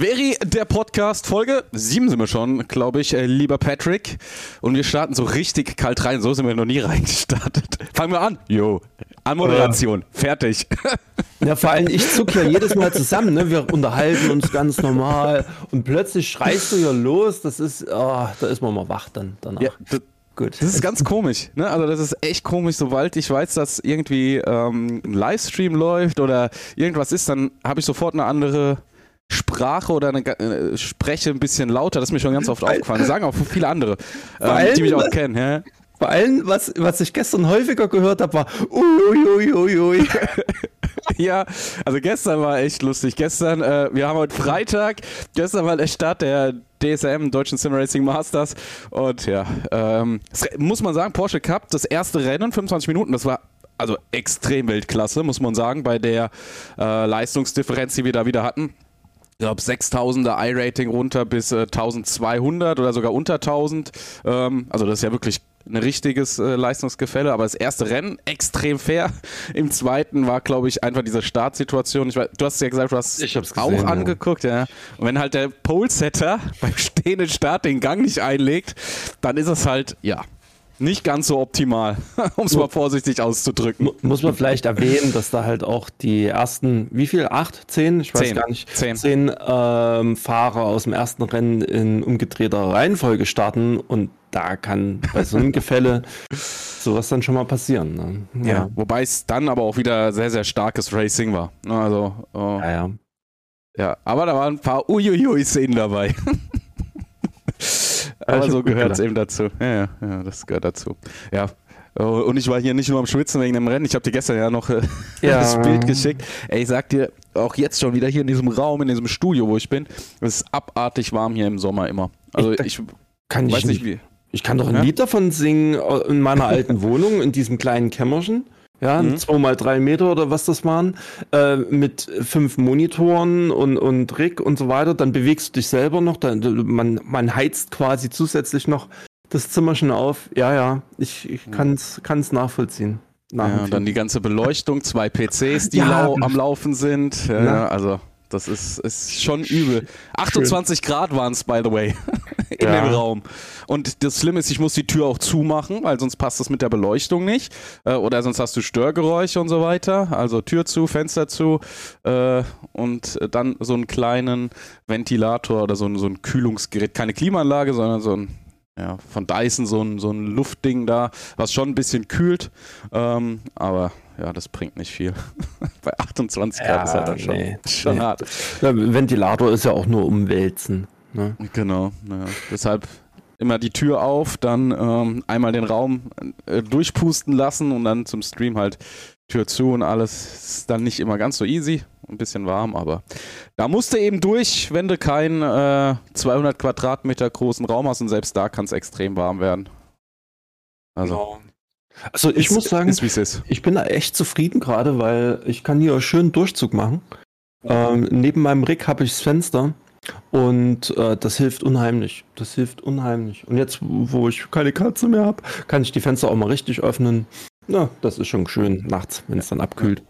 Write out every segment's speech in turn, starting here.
Veri, der Podcast, Folge 7 sind wir schon, glaube ich, äh, lieber Patrick. Und wir starten so richtig kalt rein. So sind wir noch nie reingestartet. Fangen wir an. Jo. Anmoderation. Ja. Fertig. Ja, vor allem, ich zuck ja jedes Mal zusammen. Ne? Wir unterhalten uns ganz normal. Und plötzlich schreist du ja los. Das ist, oh, da ist man mal wach dann danach. Ja, Gut. Das ist ganz komisch. Ne? Also das ist echt komisch. Sobald ich weiß, dass irgendwie ähm, ein Livestream läuft oder irgendwas ist, dann habe ich sofort eine andere Sprache oder eine, äh, spreche ein bisschen lauter. Das ist mir schon ganz oft aufgefallen. Das sagen auch viele andere, ähm, die mich auch kennen. Ja? Vor allem, was, was ich gestern häufiger gehört habe, war uiuiuiui. Ui, ui, ui. ja, also gestern war echt lustig. Gestern, äh, wir haben heute Freitag, gestern war der Start der DSM, Deutschen Sim Racing Masters. Und ja, ähm, muss man sagen, Porsche Cup, das erste Rennen, 25 Minuten, das war also extrem Weltklasse, muss man sagen, bei der äh, Leistungsdifferenz, die wir da wieder hatten ich glaube 6000er I-Rating runter bis äh, 1200 oder sogar unter 1000. Ähm, also das ist ja wirklich ein richtiges äh, Leistungsgefälle, aber das erste Rennen extrem fair. Im zweiten war, glaube ich, einfach diese Startsituation. Ich weiß, du hast ja gesagt, du hast es auch gesehen, angeguckt, ja. Und wenn halt der Pole-Setter beim stehenden Start den Gang nicht einlegt, dann ist es halt, ja, nicht ganz so optimal, um es mal vorsichtig auszudrücken. Muss man vielleicht erwähnen, dass da halt auch die ersten, wie viel? Acht, zehn? Ich weiß zehn. gar nicht. Zehn, zehn ähm, Fahrer aus dem ersten Rennen in umgedrehter Reihenfolge starten und da kann bei so einem Gefälle sowas dann schon mal passieren. Ne? Ja. ja. wobei es dann aber auch wieder sehr, sehr starkes Racing war. Ne, also, oh. ja, ja. Ja, aber da waren ein paar Uiuiui-Szenen dabei. Aber so gehört es eben dazu. Ja, ja, ja, das gehört dazu. Ja. Oh, und ich war hier nicht nur am Schwitzen wegen dem Rennen. Ich habe dir gestern ja noch äh, ja. das Bild geschickt. Ey, ich sag dir, auch jetzt schon wieder hier in diesem Raum, in diesem Studio, wo ich bin, es ist abartig warm hier im Sommer immer. Also ich, ich kann weiß nicht, wie. Ich kann doch ein ja? Lied davon singen äh, in meiner alten Wohnung, in diesem kleinen Kämmerchen ja, mhm. zwei mal drei Meter oder was das waren, äh, mit fünf Monitoren und, und Rig und so weiter, dann bewegst du dich selber noch, dann, man, man heizt quasi zusätzlich noch das Zimmer schon auf. Ja, ja, ich, ich kann es nachvollziehen. Nach ja, dann die ganze Beleuchtung, zwei PCs, die ja, lau am Laufen sind. Ja, also das ist, ist schon übel. 28 Schön. Grad waren es, by the way, in ja. dem Raum. Und das Schlimme ist, ich muss die Tür auch zumachen, weil sonst passt das mit der Beleuchtung nicht. Äh, oder sonst hast du Störgeräusche und so weiter. Also Tür zu, Fenster zu äh, und dann so einen kleinen Ventilator oder so ein, so ein Kühlungsgerät. Keine Klimaanlage, sondern so ein ja, von Dyson so ein, so ein Luftding da, was schon ein bisschen kühlt. Ähm, aber ja, das bringt nicht viel. Bei 28 Grad ja, ist halt dann schon, nee, schon nee. hart. Ja, Ventilator ist ja auch nur umwälzen. Ne? Genau, ja. deshalb immer die Tür auf, dann ähm, einmal den Raum äh, durchpusten lassen und dann zum Stream halt Tür zu und alles ist dann nicht immer ganz so easy, ein bisschen warm, aber da musst du eben durch, wenn du keinen äh, 200 Quadratmeter großen Raum hast und selbst da kann es extrem warm werden. Also, genau. Also ich ist, muss sagen, ist, ist. ich bin da echt zufrieden gerade, weil ich kann hier schön Durchzug machen. Ähm, neben meinem Rig habe ich das Fenster und äh, das hilft unheimlich. Das hilft unheimlich. Und jetzt, wo ich keine Katze mehr habe, kann ich die Fenster auch mal richtig öffnen. Na, das ist schon schön nachts, wenn es dann abkühlt.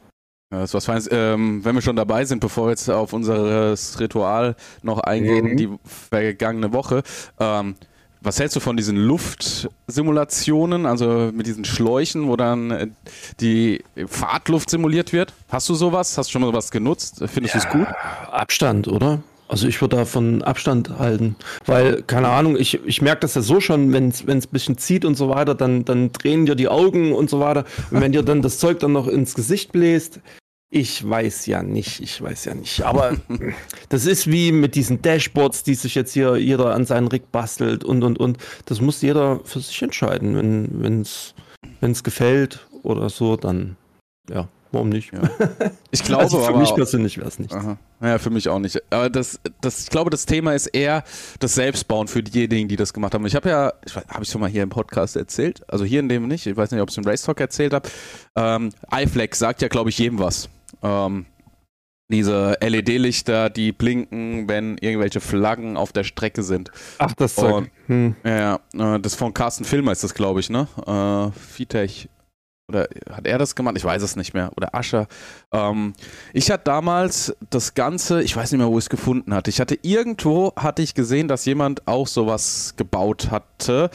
Ja, das ist was Feines. Ähm, wenn wir schon dabei sind, bevor wir jetzt auf unser Ritual noch eingehen, mhm. die vergangene Woche, ähm, was hältst du von diesen Luftsimulationen, also mit diesen Schläuchen, wo dann äh, die Fahrtluft simuliert wird? Hast du sowas? Hast du schon mal sowas genutzt? Findest ja, du es gut? Abstand, oder? Also ich würde davon Abstand halten, weil, keine Ahnung, ich, ich merke das ja so schon, wenn es ein bisschen zieht und so weiter, dann, dann drehen dir die Augen und so weiter. Und wenn dir dann das Zeug dann noch ins Gesicht bläst, ich weiß ja nicht, ich weiß ja nicht. Aber das ist wie mit diesen Dashboards, die sich jetzt hier jeder an seinen Rig bastelt und, und, und. Das muss jeder für sich entscheiden. Wenn es wenn's gefällt oder so, dann ja. Warum nicht? Ja. Ich glaube, also für aber mich persönlich wäre es nicht. Ja, für mich auch nicht. Aber das, das, ich glaube, das Thema ist eher das Selbstbauen für diejenigen, die das gemacht haben. Ich habe ja, habe ich schon mal hier im Podcast erzählt, also hier in dem nicht, ich weiß nicht, ob ich es im Race Talk erzählt habe. Ähm, iFlex sagt ja, glaube ich, jedem was. Ähm, diese LED-Lichter, die blinken, wenn irgendwelche Flaggen auf der Strecke sind. Ach, das Zeug. Hm. Ja, äh, das von Carsten Filmer ist das, glaube ich, ne? Äh, Vitech oder hat er das gemacht? Ich weiß es nicht mehr. Oder Ascher. Ähm, ich hatte damals das Ganze, ich weiß nicht mehr, wo ich es gefunden hatte. Ich hatte irgendwo, hatte ich gesehen, dass jemand auch sowas gebaut hatte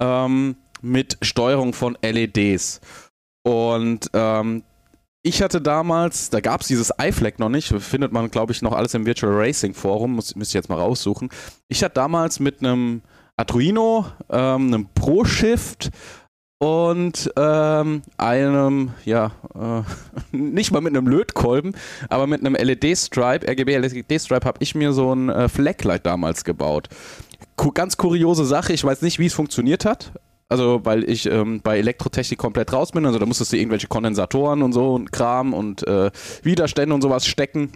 ähm, mit Steuerung von LEDs. Und ähm, ich hatte damals, da gab es dieses iFlag noch nicht, findet man, glaube ich, noch alles im Virtual Racing Forum, muss, müsste ich jetzt mal raussuchen. Ich hatte damals mit einem Arduino, ähm, einem ProShift und ähm, einem, ja, äh, nicht mal mit einem Lötkolben, aber mit einem LED-Stripe, RGB-LED-Stripe, habe ich mir so ein äh, Flaglight damals gebaut. Ku ganz kuriose Sache, ich weiß nicht, wie es funktioniert hat. Also, weil ich ähm, bei Elektrotechnik komplett raus bin. Also, da musstest du irgendwelche Kondensatoren und so und Kram und äh, Widerstände und sowas stecken.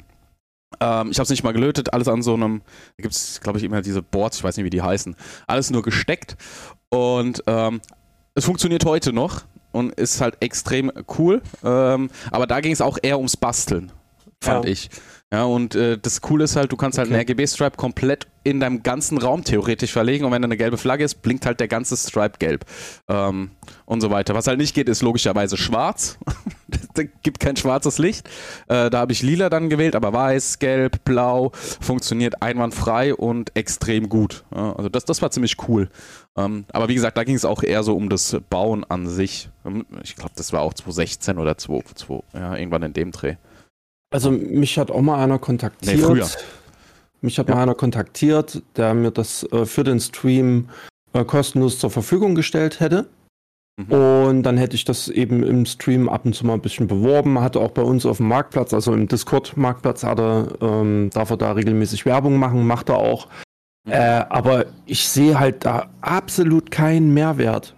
Ähm, ich habe es nicht mal gelötet, alles an so einem, da gibt es, glaube ich, immer diese Boards, ich weiß nicht, wie die heißen. Alles nur gesteckt. Und ähm, es funktioniert heute noch und ist halt extrem cool. Ähm, aber da ging es auch eher ums Basteln, fand ja. ich. Ja, und äh, das Coole ist halt, du kannst halt okay. einen RGB-Stripe komplett in deinem ganzen Raum theoretisch verlegen und wenn da eine gelbe Flagge ist, blinkt halt der ganze Stripe gelb ähm, und so weiter. Was halt nicht geht, ist logischerweise schwarz. da gibt kein schwarzes Licht. Äh, da habe ich lila dann gewählt, aber weiß, gelb, blau funktioniert einwandfrei und extrem gut. Ja, also das, das war ziemlich cool. Ähm, aber wie gesagt, da ging es auch eher so um das Bauen an sich. Ich glaube, das war auch 2016 oder 2, 2 ja, irgendwann in dem Dreh. Also mich hat auch mal einer kontaktiert. Nee, früher. Mich hat ja. mal einer kontaktiert, der mir das äh, für den Stream äh, kostenlos zur Verfügung gestellt hätte. Mhm. Und dann hätte ich das eben im Stream ab und zu mal ein bisschen beworben. Hatte auch bei uns auf dem Marktplatz, also im Discord-Marktplatz, ähm, darf er da regelmäßig Werbung machen, macht er auch. Mhm. Äh, aber ich sehe halt da absolut keinen Mehrwert.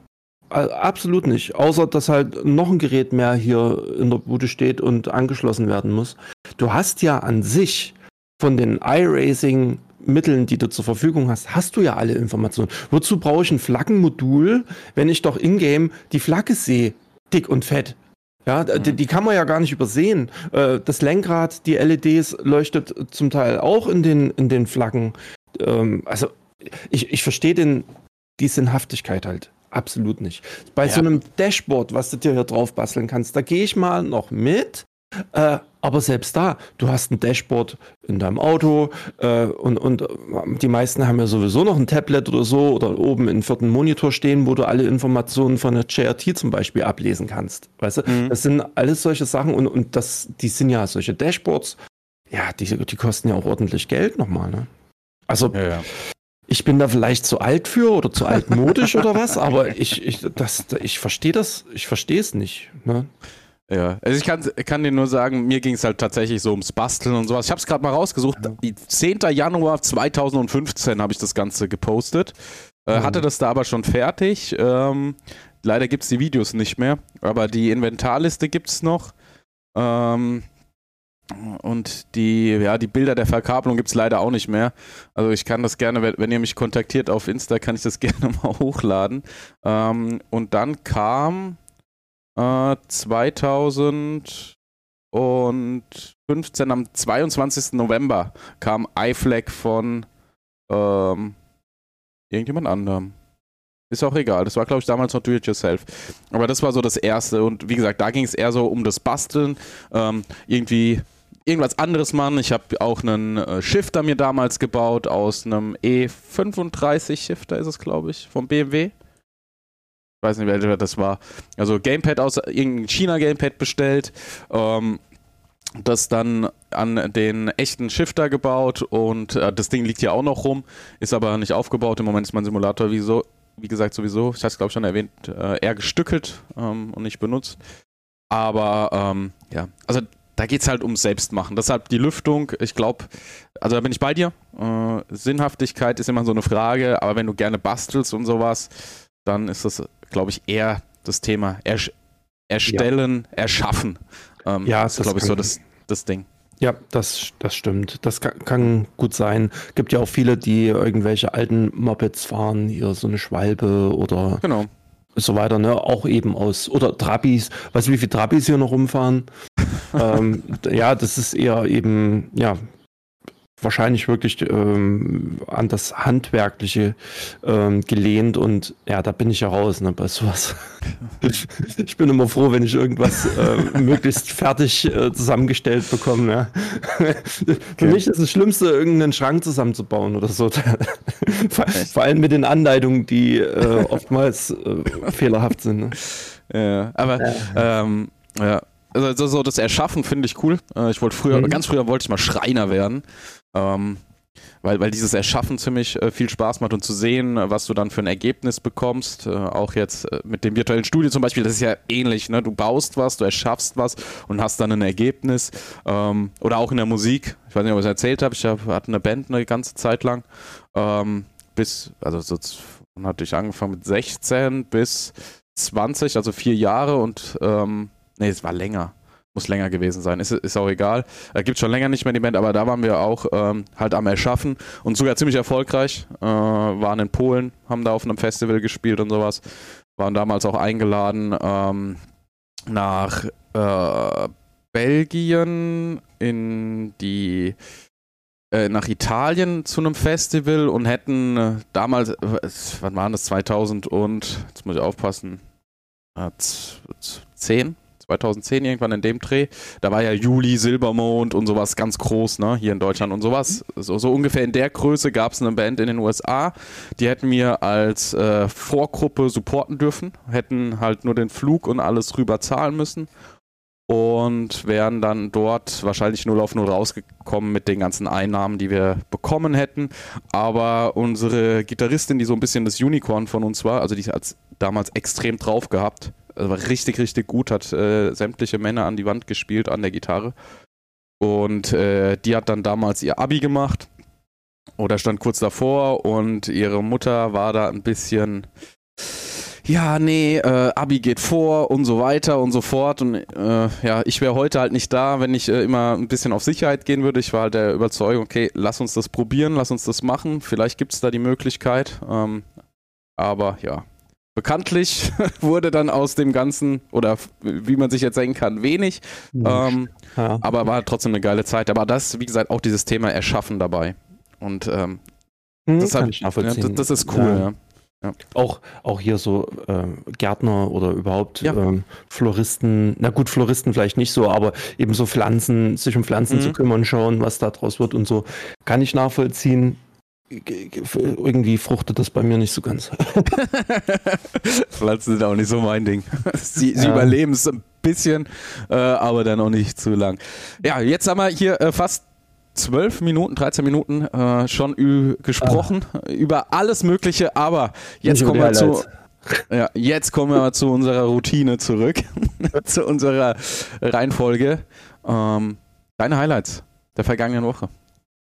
Äh, absolut nicht. Außer, dass halt noch ein Gerät mehr hier in der Bude steht und angeschlossen werden muss. Du hast ja an sich von den iRacing Mitteln, die du zur Verfügung hast, hast du ja alle Informationen. Wozu brauche ich ein Flaggenmodul, wenn ich doch in-game die Flagge sehe, dick und fett? Ja, mhm. die, die, kann man ja gar nicht übersehen. Äh, das Lenkrad, die LEDs leuchtet zum Teil auch in den, in den Flaggen. Ähm, also ich, ich verstehe den, die Sinnhaftigkeit halt absolut nicht. Bei ja. so einem Dashboard, was du dir hier drauf basteln kannst, da gehe ich mal noch mit. Äh, aber selbst da, du hast ein Dashboard in deinem Auto äh, und, und die meisten haben ja sowieso noch ein Tablet oder so oder oben einen vierten Monitor stehen, wo du alle Informationen von der JRT zum Beispiel ablesen kannst. Weißt du, mhm. das sind alles solche Sachen und, und das, die sind ja solche Dashboards, ja, die, die kosten ja auch ordentlich Geld nochmal, ne? Also, ja, ja ich bin da vielleicht zu alt für oder zu altmodisch oder was, aber ich, ich, ich verstehe das, ich verstehe es nicht. Ne? Ja, also ich kann, kann dir nur sagen, mir ging es halt tatsächlich so ums Basteln und sowas. Ich habe es gerade mal rausgesucht. Ja. 10. Januar 2015 habe ich das Ganze gepostet. Äh, mhm. Hatte das da aber schon fertig. Ähm, leider gibt es die Videos nicht mehr, aber die Inventarliste gibt es noch. Ähm, und die, ja, die Bilder der Verkabelung gibt es leider auch nicht mehr. Also ich kann das gerne, wenn, ihr mich kontaktiert auf Insta, kann ich das gerne mal hochladen. Ähm, und dann kam äh, 2015 am 22. November kam iFlag von ähm, irgendjemand anderem. Ist auch egal. Das war, glaube ich, damals noch Do-It-Yourself. Aber das war so das Erste. Und wie gesagt, da ging es eher so um das Basteln. Ähm, irgendwie irgendwas anderes machen. Ich habe auch einen äh, Shifter mir damals gebaut aus einem E35 Shifter ist es, glaube ich, vom BMW. Ich weiß nicht, welcher das war. Also Gamepad aus irgendeinem China-Gamepad bestellt. Ähm, das dann an den echten Shifter gebaut und äh, das Ding liegt hier auch noch rum, ist aber nicht aufgebaut. Im Moment ist mein Simulator wie, so, wie gesagt sowieso, ich hatte es glaube ich schon erwähnt, äh, eher gestückelt ähm, und nicht benutzt. Aber ähm, ja, also da geht es halt ums Selbstmachen. Deshalb die Lüftung, ich glaube, also da bin ich bei dir. Äh, Sinnhaftigkeit ist immer so eine Frage, aber wenn du gerne bastelst und sowas, dann ist das, glaube ich, eher das Thema Ersch Erstellen, ja. Erschaffen. Ähm, ja, das ist, glaube ich, so das, das Ding. Ja, das, das stimmt. Das kann, kann, gut sein. Gibt ja auch viele, die irgendwelche alten Mopeds fahren, hier so eine Schwalbe oder genau so weiter, ne? Auch eben aus, oder Trabis, weißt du, wie viele Trabis hier noch rumfahren? ähm, ja, das ist eher eben, ja, wahrscheinlich wirklich ähm, an das Handwerkliche ähm, gelehnt und ja, da bin ich ja raus ne, bei sowas. ich bin immer froh, wenn ich irgendwas äh, möglichst fertig äh, zusammengestellt bekomme. Ja. Für okay. mich ist das Schlimmste, irgendeinen Schrank zusammenzubauen oder so. vor, vor, allem mit den Anleitungen, die äh, oftmals äh, fehlerhaft sind. Ne? Ja, aber ähm, ja. Also so das Erschaffen finde ich cool. Äh, ich wollte früher, mhm. ganz früher wollte ich mal Schreiner werden. Ähm, weil, weil dieses Erschaffen ziemlich äh, viel Spaß macht und zu sehen, was du dann für ein Ergebnis bekommst. Äh, auch jetzt äh, mit dem virtuellen Studio zum Beispiel, das ist ja ähnlich. Ne? Du baust was, du erschaffst was und hast dann ein Ergebnis. Ähm, oder auch in der Musik. Ich weiß nicht, ob ich es erzählt habe. Ich hab, hatte eine Band eine ganze Zeit lang. Ähm, bis, also so hatte ich angefangen mit 16 bis 20, also vier Jahre und ähm, nee, es war länger muss länger gewesen sein, ist, ist auch egal. Äh, Gibt schon länger nicht mehr die Band, aber da waren wir auch ähm, halt am Erschaffen und sogar ziemlich erfolgreich. Äh, waren in Polen, haben da auf einem Festival gespielt und sowas. Waren damals auch eingeladen ähm, nach äh, Belgien in die äh, nach Italien zu einem Festival und hätten äh, damals, äh, wann waren das, 2000 und, jetzt muss ich aufpassen, 10, 2010 irgendwann in dem Dreh. Da war ja Juli, Silbermond und sowas ganz groß, ne, hier in Deutschland und sowas. So, so ungefähr in der Größe gab es eine Band in den USA. Die hätten wir als äh, Vorgruppe supporten dürfen, hätten halt nur den Flug und alles rüber zahlen müssen und wären dann dort wahrscheinlich null auf null rausgekommen mit den ganzen Einnahmen, die wir bekommen hätten. Aber unsere Gitarristin, die so ein bisschen das Unicorn von uns war, also die hat damals extrem drauf gehabt, also war richtig, richtig gut, hat äh, sämtliche Männer an die Wand gespielt an der Gitarre. Und äh, die hat dann damals ihr Abi gemacht oder stand kurz davor und ihre Mutter war da ein bisschen, ja, nee, äh, Abi geht vor und so weiter und so fort. Und äh, ja, ich wäre heute halt nicht da, wenn ich äh, immer ein bisschen auf Sicherheit gehen würde. Ich war halt der Überzeugung, okay, lass uns das probieren, lass uns das machen. Vielleicht gibt es da die Möglichkeit. Ähm, aber ja, bekanntlich wurde dann aus dem Ganzen, oder wie man sich jetzt denken kann, wenig. Ähm, ja. Aber war trotzdem eine geile Zeit. Aber das, wie gesagt, auch dieses Thema Erschaffen dabei. Und ähm, hm, das, ich ja, das, das, ist cool, ja. Ja. Auch, auch hier so äh, Gärtner oder überhaupt ja. ähm, Floristen, na gut, Floristen vielleicht nicht so, aber eben so Pflanzen, sich um Pflanzen mhm. zu kümmern, schauen, was da draus wird und so, kann ich nachvollziehen irgendwie fruchtet das bei mir nicht so ganz. Pflanzen sind auch nicht so mein Ding. Sie, sie ja. überleben es ein bisschen, äh, aber dann auch nicht zu lang. Ja, jetzt haben wir hier äh, fast 12 Minuten, 13 Minuten äh, schon gesprochen ah. über alles Mögliche, aber jetzt kommen wir zu. Ja, jetzt kommen wir zu unserer Routine zurück, zu unserer Reihenfolge. Ähm, deine Highlights der vergangenen Woche.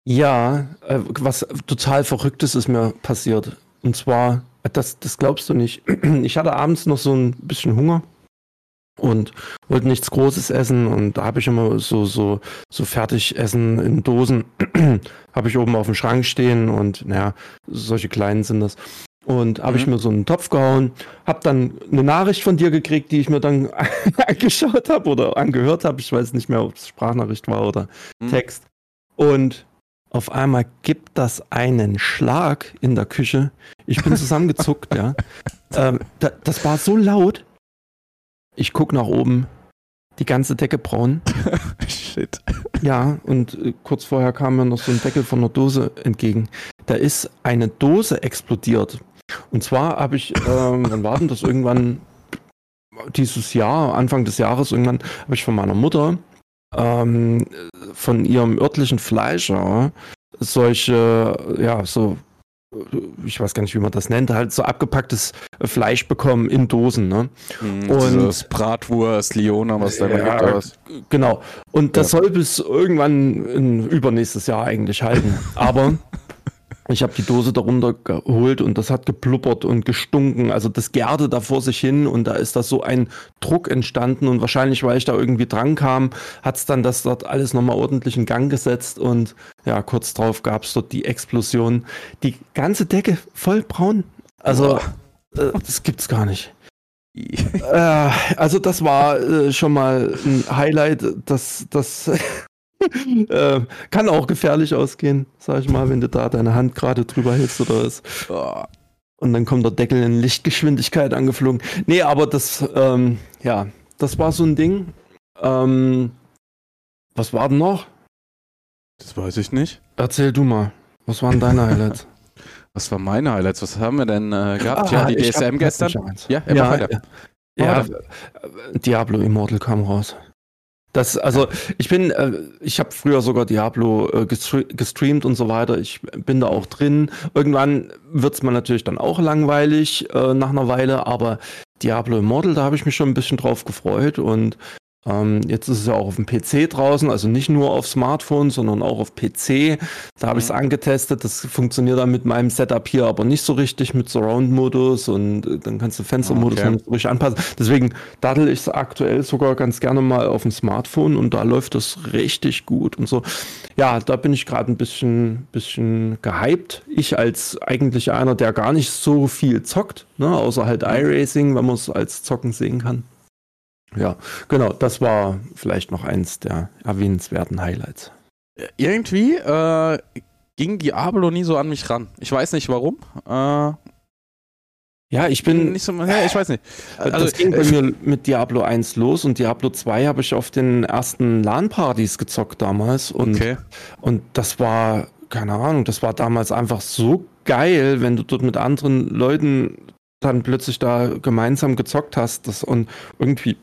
Ja, äh, was total Verrücktes ist mir passiert. Und zwar, das, das glaubst du nicht. Ich hatte abends noch so ein bisschen Hunger und wollte nichts Großes essen und da habe ich immer so so so Fertigessen in Dosen habe ich oben auf dem Schrank stehen und naja solche kleinen sind das und habe mhm. ich mir so einen Topf gehauen, habe dann eine Nachricht von dir gekriegt, die ich mir dann angeschaut habe oder angehört habe, ich weiß nicht mehr, ob es Sprachnachricht war oder mhm. Text und auf einmal gibt das einen Schlag in der Küche. Ich bin zusammengezuckt, ja. Ähm, da, das war so laut. Ich guck nach oben, die ganze Decke braun. Shit. Ja, und äh, kurz vorher kam mir noch so ein Deckel von einer Dose entgegen. Da ist eine Dose explodiert. Und zwar habe ich, ähm, wann war denn das irgendwann dieses Jahr, Anfang des Jahres irgendwann, habe ich von meiner Mutter ähm, von ihrem örtlichen Fleischer solche, ja, so, ich weiß gar nicht, wie man das nennt, halt so abgepacktes Fleisch bekommen in Dosen, ne? Mhm, und Bratwurst, Liona, was da ja, gibt. Genau. Und das ja. soll bis irgendwann in übernächstes Jahr eigentlich halten. Aber ich habe die Dose darunter geholt und das hat gepluppert und gestunken. Also das gärte da vor sich hin und da ist da so ein Druck entstanden und wahrscheinlich, weil ich da irgendwie dran kam, hat's dann das dort alles nochmal ordentlich in Gang gesetzt und ja, kurz drauf gab's dort die Explosion. Die ganze Decke voll braun. Also äh, das gibt's gar nicht. äh, also das war äh, schon mal ein Highlight, das, das äh, kann auch gefährlich ausgehen, sag ich mal, wenn du da deine Hand gerade drüber hältst oder. Oh. Und dann kommt der Deckel in Lichtgeschwindigkeit angeflogen. Nee, aber das, ähm, ja, das war so ein Ding. Ähm, was war denn noch? Das weiß ich nicht. Erzähl du mal. Was waren deine Highlights? Was waren meine Highlights? Was haben wir denn äh, gehabt? ja, die DSM hab- gestern. Ja, Ja, ja, ja, ja, äh, Diablo Immortal kam raus. Das, also ich bin, äh, ich habe früher sogar Diablo äh, gestre gestreamt und so weiter. Ich bin da auch drin. Irgendwann wird's mir natürlich dann auch langweilig äh, nach einer Weile, aber Diablo Immortal, da habe ich mich schon ein bisschen drauf gefreut und ähm, jetzt ist es ja auch auf dem PC draußen, also nicht nur auf Smartphone, sondern auch auf PC. Da habe ich es angetestet. Das funktioniert dann mit meinem Setup hier aber nicht so richtig mit Surround-Modus und äh, dann kannst du Fenstermodus Okay. noch nicht so richtig anpassen. Deswegen daddel ich es aktuell sogar ganz gerne mal auf dem Smartphone und da läuft das richtig gut und so. Ja, da bin ich gerade ein bisschen, bisschen gehypt. Ich als eigentlich einer, der gar nicht so viel zockt, ne, außer halt iRacing, wenn man es als Zocken sehen kann. Ja, genau, das war vielleicht noch eins der erwähnenswerten Highlights. Irgendwie äh, ging Diablo nie so an mich ran. Ich weiß nicht warum. Äh, Ja, ich bin, nicht so, ja, ich weiß nicht. Also, das ging bei äh, mir mit Diablo 1 los und Diablo 2 habe ich auf den ersten LAN-Partys gezockt damals und, okay. und das war, keine Ahnung, das war damals einfach so geil, wenn du dort mit anderen Leuten dann plötzlich da gemeinsam gezockt hast das, und irgendwie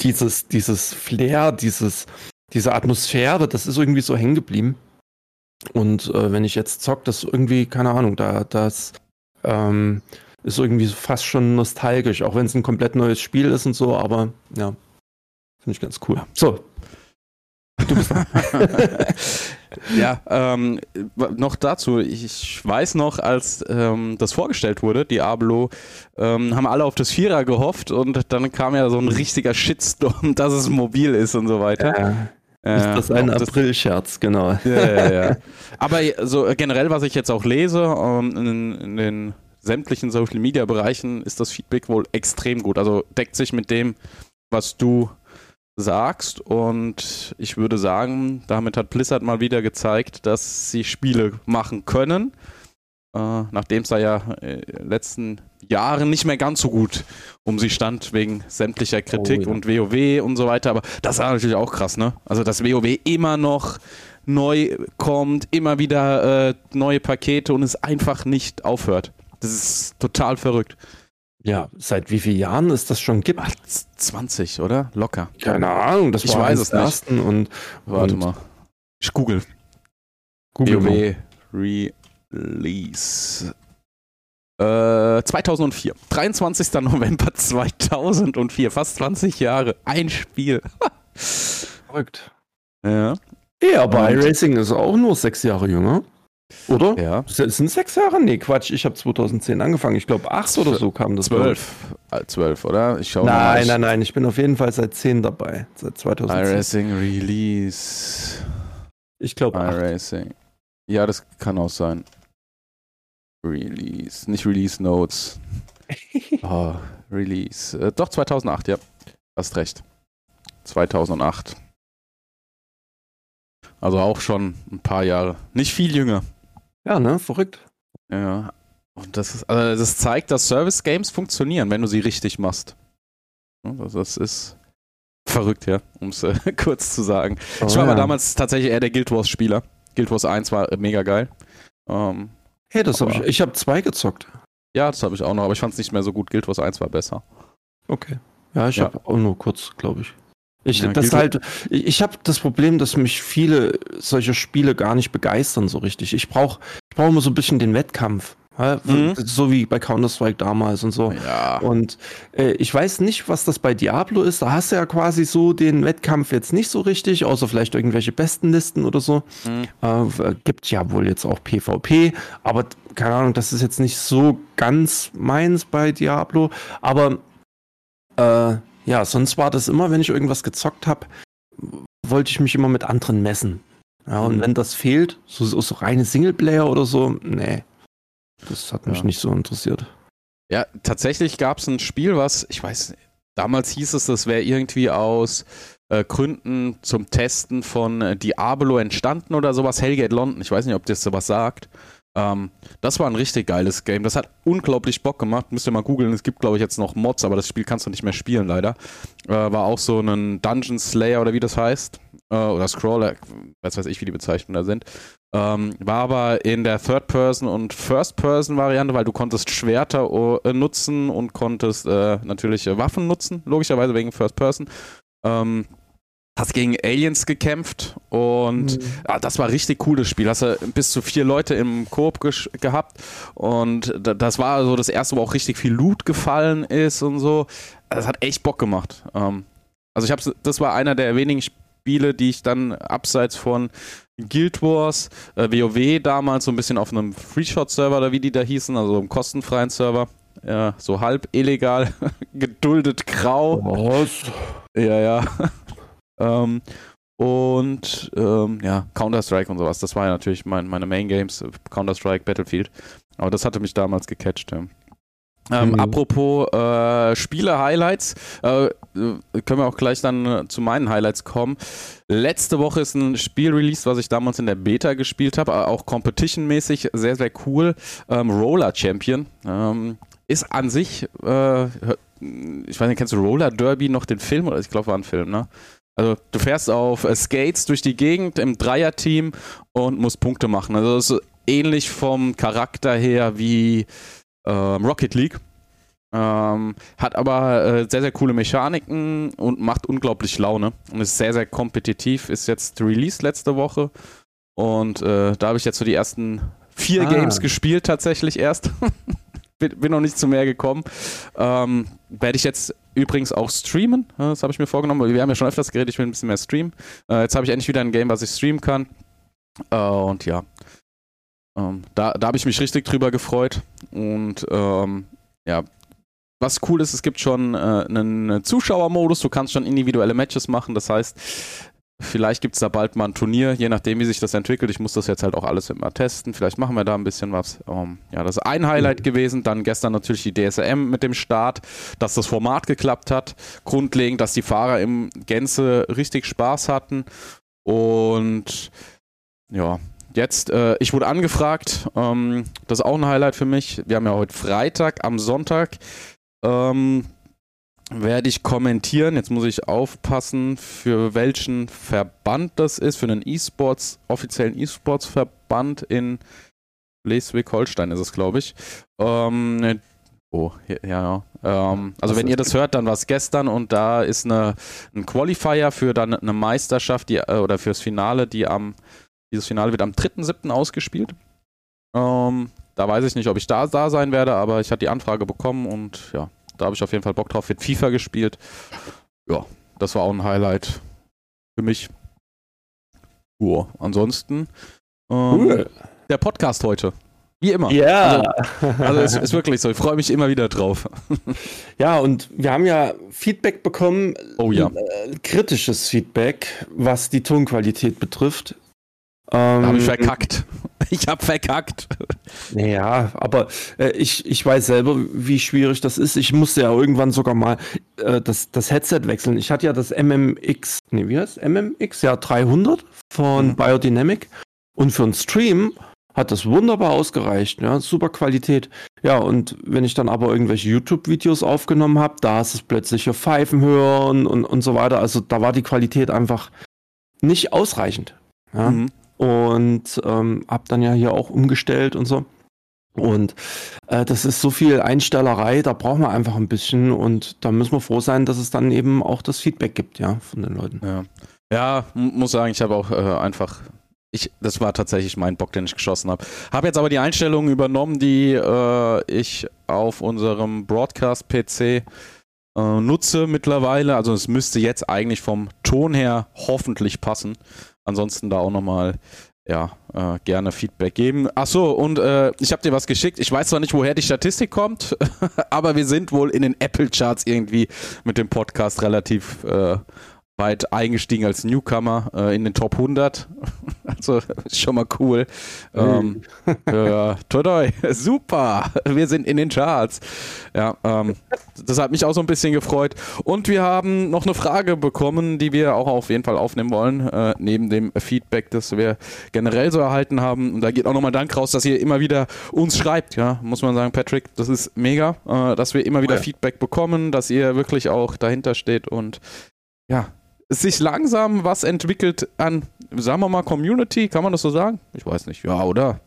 dieses, dieses Flair, dieses, diese Atmosphäre, das ist irgendwie so hängen geblieben. Und äh, wenn ich jetzt zock, das irgendwie, keine Ahnung, da das ähm, ist irgendwie fast schon nostalgisch, auch wenn es ein komplett neues Spiel ist und so, aber ja, finde ich ganz cool. So. Du bist. ja, ähm, noch dazu, ich weiß noch, als ähm, das vorgestellt wurde, Diablo, ähm, haben alle auf das Vierer gehofft und dann kam ja so ein richtiger Shitstorm, dass es mobil ist und so weiter. Ja, Äh, ist das ein April-Scherz, genau. Ja, ja, ja. Aber so äh, generell, was ich jetzt auch lese, ähm, in, in den sämtlichen Social Media Bereichen ist das Feedback wohl extrem gut. Also deckt sich mit dem, was du sagst. Und ich würde sagen, damit hat Blizzard mal wieder gezeigt, dass sie Spiele machen können. Äh, Nachdem es da ja äh, in den letzten Jahren nicht mehr ganz so gut um sie stand, wegen sämtlicher Kritik Oh, ja. und WoW und so weiter. Aber das war natürlich auch krass, ne? Also, dass WoW immer noch neu kommt, immer wieder äh, neue Pakete und es einfach nicht aufhört. Das ist total verrückt. Ja, seit wie vielen Jahren es das schon gibt? Ach, 20, oder? Locker. Keine Ahnung, das Ich war weiß es nicht. ersten und Warte und mal. Ich google. Google. WoW Release. Äh, 2004. 23. November 2004. Fast 20 Jahre. Ein Spiel. Verrückt. Ja. Ja, aber iRacing ist auch nur sechs Jahre jünger. Oder? Ja. Es sind sechs Jahre? Nee, Quatsch. Ich habe 2010 angefangen. Ich glaube, acht oder so kam das. 12. Äh, 12, oder? Ich schau mal. Nein, nein, nein. Ich bin auf jeden Fall seit 10 dabei. Seit 2010. iRacing Release. Ich glaube, iRacing. Ja, das kann auch sein. Release. Nicht Release Notes. Oh, Release. Äh, doch, 2008, ja. Hast recht. 2008. Also auch schon ein paar Jahre. Nicht viel jünger. Ja, ne? Verrückt. Ja. Und das, ist, also das zeigt, dass Service Games funktionieren, wenn du sie richtig machst. Ja, Das, ist verrückt, ja, um es äh, kurz zu sagen. Ich war Oh, aber ja. damals tatsächlich eher der Guild Wars Spieler. Guild Wars 1 war äh, mega geil. Ähm, Hey, das habe ich. Ich habe zwei gezockt. ja, das habe ich auch noch, aber ich fand es nicht mehr so gut. Guild Wars 1 war besser. Okay. Ja, ich Ja. habe auch nur kurz, glaube ich. Ich, Ja, das halt, ich, ich habe das Problem, dass mich viele solche Spiele gar nicht begeistern so richtig. Ich brauche ich brauch immer so ein bisschen den Wettkampf. Ja? Mhm. So wie bei Counter-Strike damals und so. Ja. Und äh, ich weiß nicht, was das bei Diablo ist. Da hast du ja quasi so den Wettkampf jetzt nicht so richtig, außer vielleicht irgendwelche Bestenlisten oder so. Mhm. Äh, gibt ja wohl jetzt auch PvP, aber keine Ahnung, das ist jetzt nicht so ganz meins bei Diablo. Aber äh, ja, sonst war das immer, wenn ich irgendwas gezockt habe, wollte ich mich immer mit anderen messen. Ja, und Mhm. wenn das fehlt, so, so, so reine Singleplayer oder so, nee. Das hat mich Ja. nicht so interessiert. Ja, tatsächlich gab es ein Spiel, was, ich weiß, damals hieß es, das wäre irgendwie aus äh, Gründen zum Testen von äh, Diablo entstanden oder sowas. Hellgate London, ich weiß nicht, ob das sowas sagt. Ähm, das war ein richtig geiles Game. Das hat unglaublich Bock gemacht. Müsst ihr mal googeln. Es gibt, glaube ich, jetzt noch Mods, aber das Spiel kannst du nicht mehr spielen, leider. Äh, war auch so ein Dungeon Slayer oder wie das heißt. Äh, oder Scroller, was weiß ich, wie die Bezeichnungen da sind. Ähm, war aber in der Third-Person- und First-Person-Variante, weil du konntest Schwerter äh, nutzen und konntest äh, natürlich Waffen nutzen, logischerweise wegen First-Person. Ähm, hast gegen Aliens gekämpft und mhm. ja, das war richtig cool, das Spiel. Hast du bis zu vier Leute im Koop gehabt und das war so das erste, wo auch richtig viel Loot gefallen ist und so. Das hat echt Bock gemacht. Ähm, also ich habe, das war einer der wenigen Spiele, die ich dann abseits von Guild Wars, äh, WoW damals so ein bisschen auf einem Free-Shot-Server oder wie die da hießen, also einem kostenfreien Server, ja, so halb illegal, geduldet grau. Was? Ja, ja. Ähm, und ähm, ja, Counter-Strike und sowas. Das war ja natürlich mein, meine Main Games, Counter-Strike, Battlefield. Aber das hatte mich damals gecatcht. Ja. Ähm, mhm. Apropos äh, Spiele-Highlights, äh, können wir auch gleich dann äh, zu meinen Highlights kommen. Letzte Woche ist ein Spiel released, was ich damals in der Beta gespielt habe, auch competition-mäßig sehr, sehr cool. Ähm, Roller Champion. Ähm, ist an sich, äh, ich weiß nicht, kennst du Roller Derby noch den Film? Oder ich glaube, war ein Film, ne? Also du fährst auf äh, Skates durch die Gegend im Dreierteam und musst Punkte machen. Also das ist ähnlich vom Charakter her wie ähm, Rocket League. Ähm, hat aber äh, sehr, sehr coole Mechaniken und macht unglaublich Laune und ist sehr, sehr kompetitiv. Ist jetzt released letzte Woche und äh, da habe ich jetzt so die ersten vier ah. Games gespielt tatsächlich erst. bin, bin, noch nicht zu mehr gekommen. Ähm, Werde ich jetzt übrigens auch streamen. Das habe ich mir vorgenommen. Wir haben ja schon öfters geredet, ich will ein bisschen mehr streamen. Äh, jetzt habe ich endlich wieder ein Game, was ich streamen kann. Äh, und ja, ähm, da da habe ich mich richtig drüber gefreut. Und ähm, ja, was cool ist, es gibt schon äh, einen Zuschauermodus, du kannst schon individuelle Matches machen. Das heißt, vielleicht gibt es da bald mal ein Turnier, je nachdem, wie sich das entwickelt. Ich muss das jetzt halt auch alles immer testen. Vielleicht machen wir da ein bisschen was. Ähm, ja, das ist ein Highlight gewesen. Dann gestern natürlich die DSM mit dem Start, dass das Format geklappt hat. Grundlegend, dass die Fahrer im Gänze richtig Spaß hatten. Und ja, Jetzt, äh, ich wurde angefragt, ähm, das ist auch ein Highlight für mich. Wir haben ja heute Freitag, am Sonntag ähm, werde ich kommentieren. Jetzt muss ich aufpassen, für welchen Verband das ist. Für einen E-Sports, offiziellen E-Sports-Verband in Schleswig-Holstein ist es, glaube ich. Ähm, oh, ja, ja. Ähm, also, wenn ihr das hört, dann war es gestern und da ist eine, ein Qualifier für dann eine Meisterschaft die, äh, oder fürs Finale, die am dieses Finale wird am 3.7. ausgespielt. Ähm, da weiß ich nicht, ob ich da, da sein werde, aber ich hatte die Anfrage bekommen und ja, da habe ich auf jeden Fall Bock drauf. Wird FIFA gespielt. Ja, das war auch ein Highlight für mich. Ja, ansonsten ähm, cool. der Podcast heute. Wie immer. Ja. Also, also es ist wirklich so. Ich freue mich immer wieder drauf. Ja, und wir haben ja Feedback bekommen. Oh ja. Äh, kritisches Feedback, was die Tonqualität betrifft. Ähm, habe ich verkackt. Ich habe verkackt. Naja, aber äh, ich, ich weiß selber, wie schwierig das ist. Ich musste ja irgendwann sogar mal äh, das, das Headset wechseln. Ich hatte ja das MMX, nee, wie heißt MMX? Ja, 300 von mhm. Biodynamic. Und für einen Stream hat das wunderbar ausgereicht. Ja, super Qualität. Ja, und wenn ich dann aber irgendwelche YouTube-Videos aufgenommen habe, da ist es plötzlich hier Pfeifen hören und, und so weiter. Also da war die Qualität einfach nicht ausreichend. Ja. Mhm und ähm, habe dann ja hier auch umgestellt und so. Und äh, das ist so viel Einstellerei, da brauchen wir einfach ein bisschen und da müssen wir froh sein, dass es dann eben auch das Feedback gibt, ja, von den Leuten. Ja, ja muss sagen, ich habe auch äh, einfach ich, das war tatsächlich mein Bock, den ich geschossen habe. Habe jetzt aber die Einstellungen übernommen, die äh, ich auf unserem Broadcast-PC äh, nutze mittlerweile. Also es müsste jetzt eigentlich vom Ton her hoffentlich passen. Ansonsten da auch nochmal ja, äh, gerne Feedback geben. Achso, und äh, ich habe dir was geschickt. Ich weiß zwar nicht, woher die Statistik kommt, aber wir sind wohl in den Apple-Charts irgendwie mit dem Podcast relativ äh, weit eingestiegen als Newcomer äh, in den Top 100. also ist schon mal cool. Ähm, toi, toi, super, wir sind in den Charts. Ja, ähm, das hat mich auch so ein bisschen gefreut. Und wir haben noch eine Frage bekommen, die wir auch auf jeden Fall aufnehmen wollen, äh, neben dem Feedback, das wir generell so erhalten haben. Und da geht auch nochmal Dank raus, dass ihr immer wieder uns schreibt. Ja, muss man sagen, Patrick, das ist mega, äh, dass wir immer wieder oh ja. Feedback bekommen, dass ihr wirklich auch dahinter steht und ja, sich langsam was entwickelt an, sagen wir mal, Community, kann man das so sagen? Ich weiß nicht, ja, oder?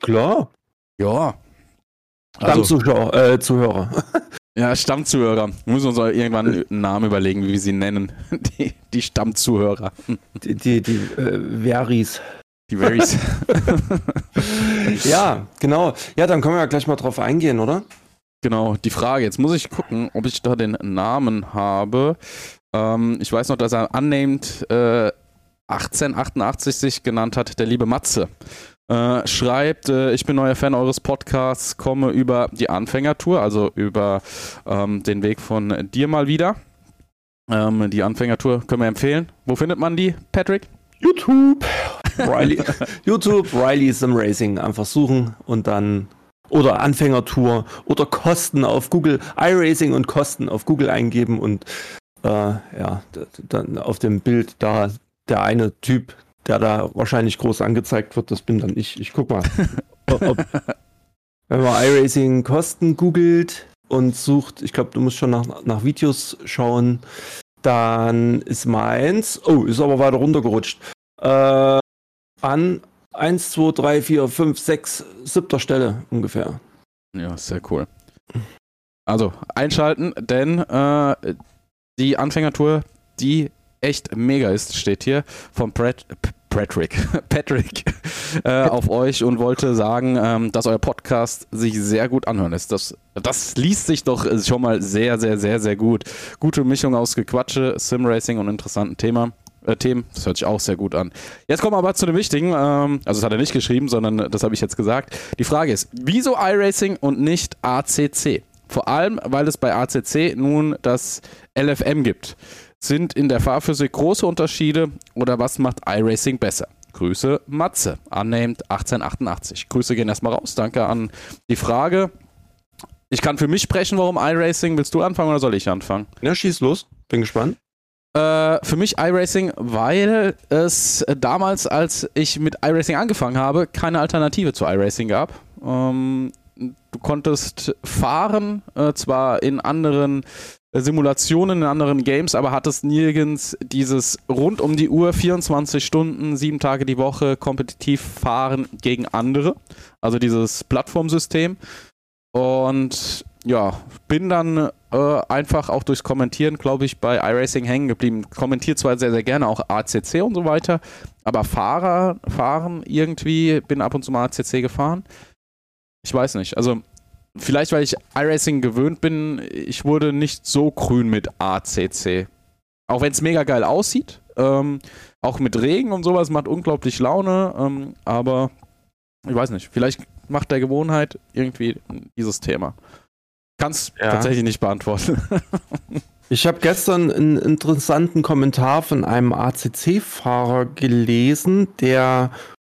Klar. Ja. Also, Stammzuschauer, äh, Zuhörer. Ja, Stammzuhörer. Wir müssen uns irgendwann einen Namen überlegen, wie wir sie nennen. Die, die Stammzuhörer. Die, die, die äh, Veris. Die Veris. ja, genau. Ja, dann können wir ja gleich mal drauf eingehen, oder? Genau, die Frage. Jetzt muss ich gucken, ob ich da den Namen habe. Ähm, ich weiß noch, dass er annehmend äh, 1888 sich genannt hat, der liebe Matze. Äh, schreibt, äh, ich bin neuer Fan eures Podcasts, komme über die Anfängertour, also über ähm, den Weg von dir mal wieder. Ähm, die Anfängertour können wir empfehlen. Wo findet man die, Patrick? YouTube. Riley, YouTube, Riley Sim Racing. Einfach suchen und dann oder Anfängertour oder Kosten auf Google, iRacing und Kosten auf Google eingeben und äh, ja, dann auf dem Bild da der eine Typ, der da wahrscheinlich groß angezeigt wird, das bin dann ich. Ich guck mal. ob, wenn man iRacing Kosten googelt und sucht, ich glaube, du musst schon nach, nach Videos schauen, dann ist meins, oh, ist aber weiter runtergerutscht, äh, an 1, 2, 3, 4, 5, 6, siebter Stelle ungefähr. Ja, sehr cool. Also einschalten, denn äh, die Anfängertour, die echt mega ist, steht hier von Brad, Patrick, Patrick äh, auf euch und wollte sagen, ähm, dass euer Podcast sich sehr gut anhören lässt. Das, das liest sich doch schon mal sehr, sehr, sehr, sehr gut. Gute Mischung aus Gequatsche, Simracing und interessanten Thema. Äh, Themen, das hört sich auch sehr gut an. Jetzt kommen wir aber zu dem Wichtigen, ähm, also das hat er nicht geschrieben, sondern das habe ich jetzt gesagt. Die Frage ist, wieso iRacing und nicht ACC? Vor allem, weil es bei ACC nun das LFM gibt. Sind in der Fahrphysik große Unterschiede oder was macht iRacing besser? Grüße Matze, annehmend 1888. Grüße gehen erstmal raus. Danke an die Frage. Ich kann für mich sprechen, warum iRacing. Willst du anfangen oder soll ich anfangen? Ja, schieß los. Bin gespannt. Äh, für mich iRacing, weil es damals, als ich mit iRacing angefangen habe, keine Alternative zu iRacing gab. Ähm, du konntest fahren, äh, zwar in anderen äh, Simulationen, in anderen Games, aber hattest nirgends dieses rund um die Uhr 24 Stunden, sieben Tage die Woche kompetitiv fahren gegen andere. Also dieses Plattformsystem. Und ja, bin dann äh, einfach auch durchs Kommentieren, glaube ich, bei iRacing hängen geblieben. Kommentiert zwar sehr, sehr gerne auch ACC und so weiter, aber Fahrer, fahren irgendwie, bin ab und zu mal ACC gefahren. Ich weiß nicht. Also, vielleicht, weil ich iRacing gewöhnt bin, ich wurde nicht so grün mit ACC. Auch wenn es mega geil aussieht. Ähm, auch mit Regen und sowas macht unglaublich Laune. Ähm, aber ich weiß nicht. Vielleicht macht der Gewohnheit irgendwie dieses Thema. Kannst ja. tatsächlich nicht beantworten. ich habe gestern einen interessanten Kommentar von einem ACC-Fahrer gelesen, der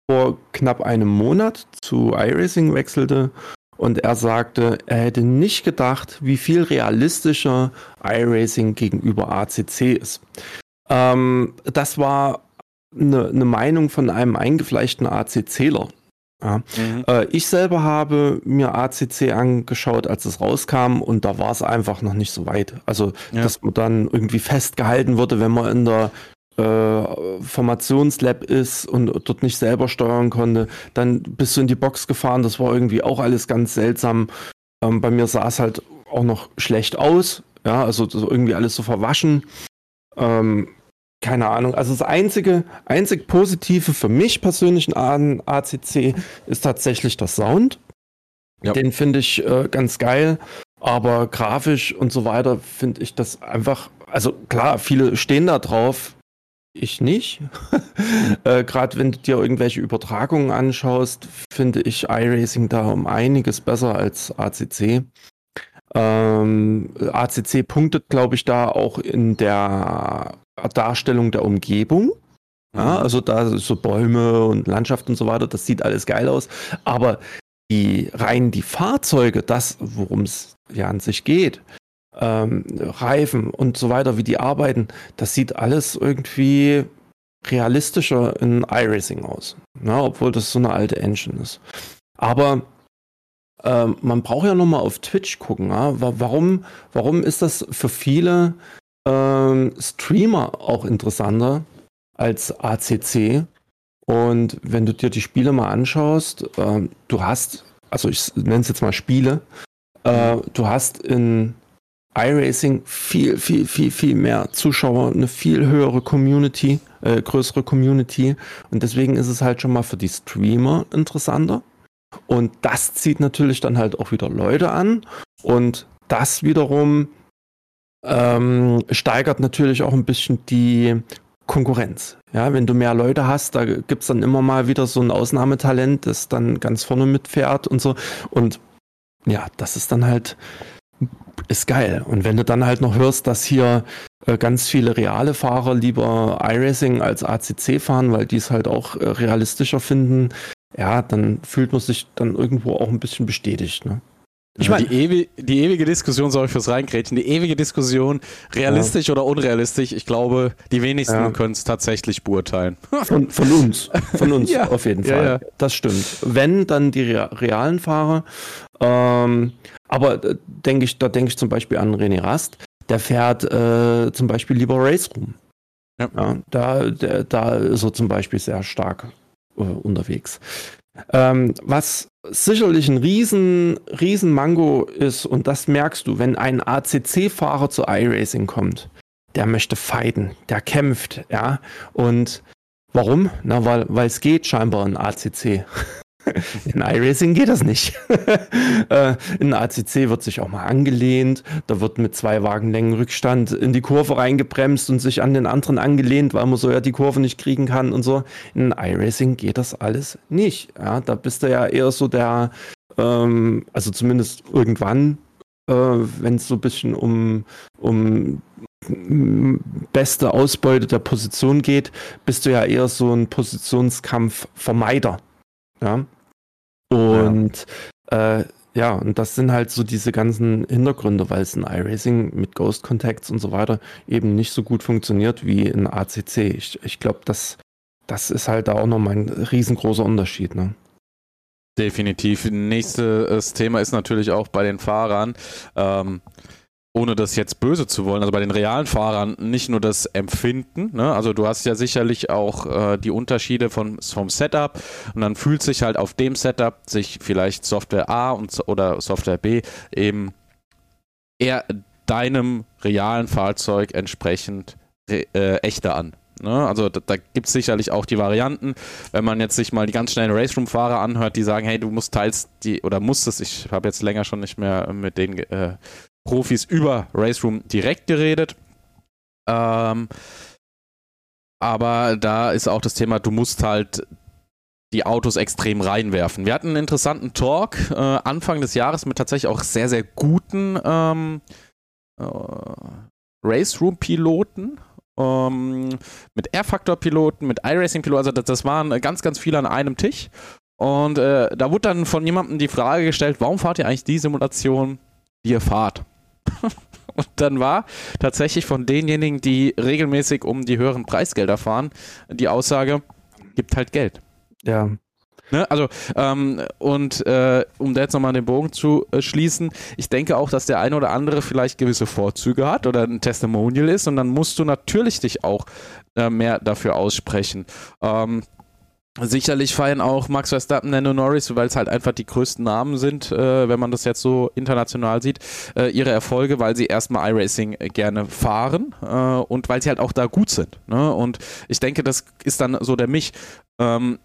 vor knapp einem Monat zu iRacing wechselte und er sagte, er hätte nicht gedacht, wie viel realistischer iRacing gegenüber ACC ist. Ähm, das war eine, eine, Meinung von einem eingefleischten ACCler. Ja. Mhm. Äh, ich selber habe mir ACC angeschaut, als es rauskam, und da war es einfach noch nicht so weit. Also, ja. dass man dann irgendwie festgehalten wurde, wenn man in der äh, Formationslab ist und dort nicht selber steuern konnte. Dann bist du in die Box gefahren, das war irgendwie auch alles ganz seltsam. Ähm, bei mir sah es halt auch noch schlecht aus, ja, also irgendwie alles so verwaschen. Ähm, keine Ahnung. Also das einzige, einzig Positive für mich persönlich an ACC ist tatsächlich der Sound. Ja. Den finde ich äh, ganz geil. Aber grafisch und so weiter finde ich das einfach, also klar, viele stehen da drauf, ich nicht. äh, Gerade wenn du dir irgendwelche Übertragungen anschaust, finde ich iRacing da um einiges besser als ACC. Ähm, ACC punktet, glaube ich, da auch in der Darstellung der Umgebung. Ja, mhm. also da so Bäume und Landschaft und so weiter, das sieht alles geil aus. Aber die rein die Fahrzeuge, das, worum es ja an sich geht, ähm, Reifen und so weiter, wie die arbeiten, das sieht alles irgendwie realistischer in iRacing aus. Ja, obwohl das so eine alte Engine ist. Aber ähm, man braucht ja nochmal auf Twitch gucken. Ja? Warum, warum ist das für viele ähm, Streamer auch interessanter als ACC? Und wenn du dir die Spiele mal anschaust, ähm, du hast, also ich nenne es jetzt mal Spiele, äh, du hast in iRacing viel, viel, viel, viel mehr Zuschauer, eine viel höhere Community, äh, größere Community. Und deswegen ist es halt schon mal für die Streamer interessanter. Und das zieht natürlich dann halt auch wieder Leute an. Und das wiederum ähm, steigert natürlich auch ein bisschen die Konkurrenz. Ja, wenn du mehr Leute hast, da gibt es dann immer mal wieder so ein Ausnahmetalent, das dann ganz vorne mitfährt und so. Und ja, das ist dann halt, ist geil. Und wenn du dann halt noch hörst, dass hier äh, ganz viele reale Fahrer lieber iRacing als ACC fahren, weil die es halt auch äh, realistischer finden, ja, dann fühlt man sich dann irgendwo auch ein bisschen bestätigt. Ne? Ich meine, die, ewi die, ewige Diskussion, soll ich fürs Reingrätchen, die ewige Diskussion, realistisch ja. oder unrealistisch, ich glaube, die wenigsten ja. können es tatsächlich beurteilen. Von, von, uns, von uns ja. auf jeden Fall. Das stimmt. Wenn, dann die realen Fahrer. Ähm, aber äh, denke ich, da denke ich zum Beispiel an René Rast, der fährt äh, zum Beispiel lieber Race Room. Ja. da, da ist er zum Beispiel sehr stark äh, unterwegs. Ähm, was sicherlich ein riesen, riesen Mango ist, und das merkst du, wenn ein ACC-Fahrer zu iRacing kommt, der möchte fighten, der kämpft, ja. Und warum? Na, weil, es geht scheinbar in ACC. In iRacing geht das nicht. Äh, in ACC wird sich auch mal angelehnt. Da wird mit zwei Wagenlängen Rückstand in die Kurve reingebremst und sich an den anderen angelehnt, weil man so ja die Kurve nicht kriegen kann und so. In iRacing geht das alles nicht. Ja, da bist du ja eher so der, ähm, also zumindest irgendwann, äh, wenn es so ein bisschen um, um beste Ausbeute der Position geht, bist du ja eher so ein Positionskampfvermeider. Ja. Und ja. Äh, ja, und das sind halt so diese ganzen Hintergründe, weil es in iRacing mit Ghost Contacts und so weiter eben nicht so gut funktioniert wie in ACC. Ich, ich glaube, das, das ist halt da auch nochmal ein riesengroßer Unterschied. Ne? Definitiv. Nächstes Thema ist natürlich auch bei den Fahrern. Ähm, ohne das jetzt böse zu wollen, also bei den realen Fahrern nicht nur das Empfinden, ne? also du hast ja sicherlich auch äh, die Unterschiede von, vom Setup und dann fühlt sich halt auf dem Setup sich vielleicht Software A und, oder Software B eben eher deinem realen Fahrzeug entsprechend äh, echter an. Ne? Also da, da gibt es sicherlich auch die Varianten, wenn man jetzt sich mal die ganz schnellen Raceroom-Fahrer anhört, die sagen, hey, du musst teils die oder musstest, ich habe jetzt länger schon nicht mehr mit denen äh, Profis über Race Room direkt geredet. Ähm, aber da ist auch das Thema, du musst halt die Autos extrem reinwerfen. Wir hatten einen interessanten Talk äh, Anfang des Jahres mit tatsächlich auch sehr, sehr guten ähm, äh, Race Room Piloten. Ähm, mit Air-Factor-Piloten, mit iRacing-Piloten, also das, das, waren ganz, ganz viele an einem Tisch. Und äh, da wurde dann von jemandem die Frage gestellt, warum fahrt ihr eigentlich die Simulation, die ihr fahrt? Und dann war tatsächlich von denjenigen, die regelmäßig um die höheren Preisgelder fahren, die Aussage, gibt halt Geld. Ja. Ne? Also, ähm, und äh, um da jetzt nochmal den Bogen zu äh, schließen, ich denke auch, dass der eine oder andere vielleicht gewisse Vorzüge hat oder ein Testimonial ist und dann musst du natürlich dich auch äh, mehr dafür aussprechen. Ähm, Sicherlich feiern auch Max Verstappen, Nando Norris, weil es halt einfach die größten Namen sind, äh, wenn man das jetzt so international sieht, äh, ihre Erfolge, weil sie erstmal iRacing gerne fahren äh, und weil sie halt auch da gut sind. Ne? Und ich denke, das ist dann so der Mich. Ähm,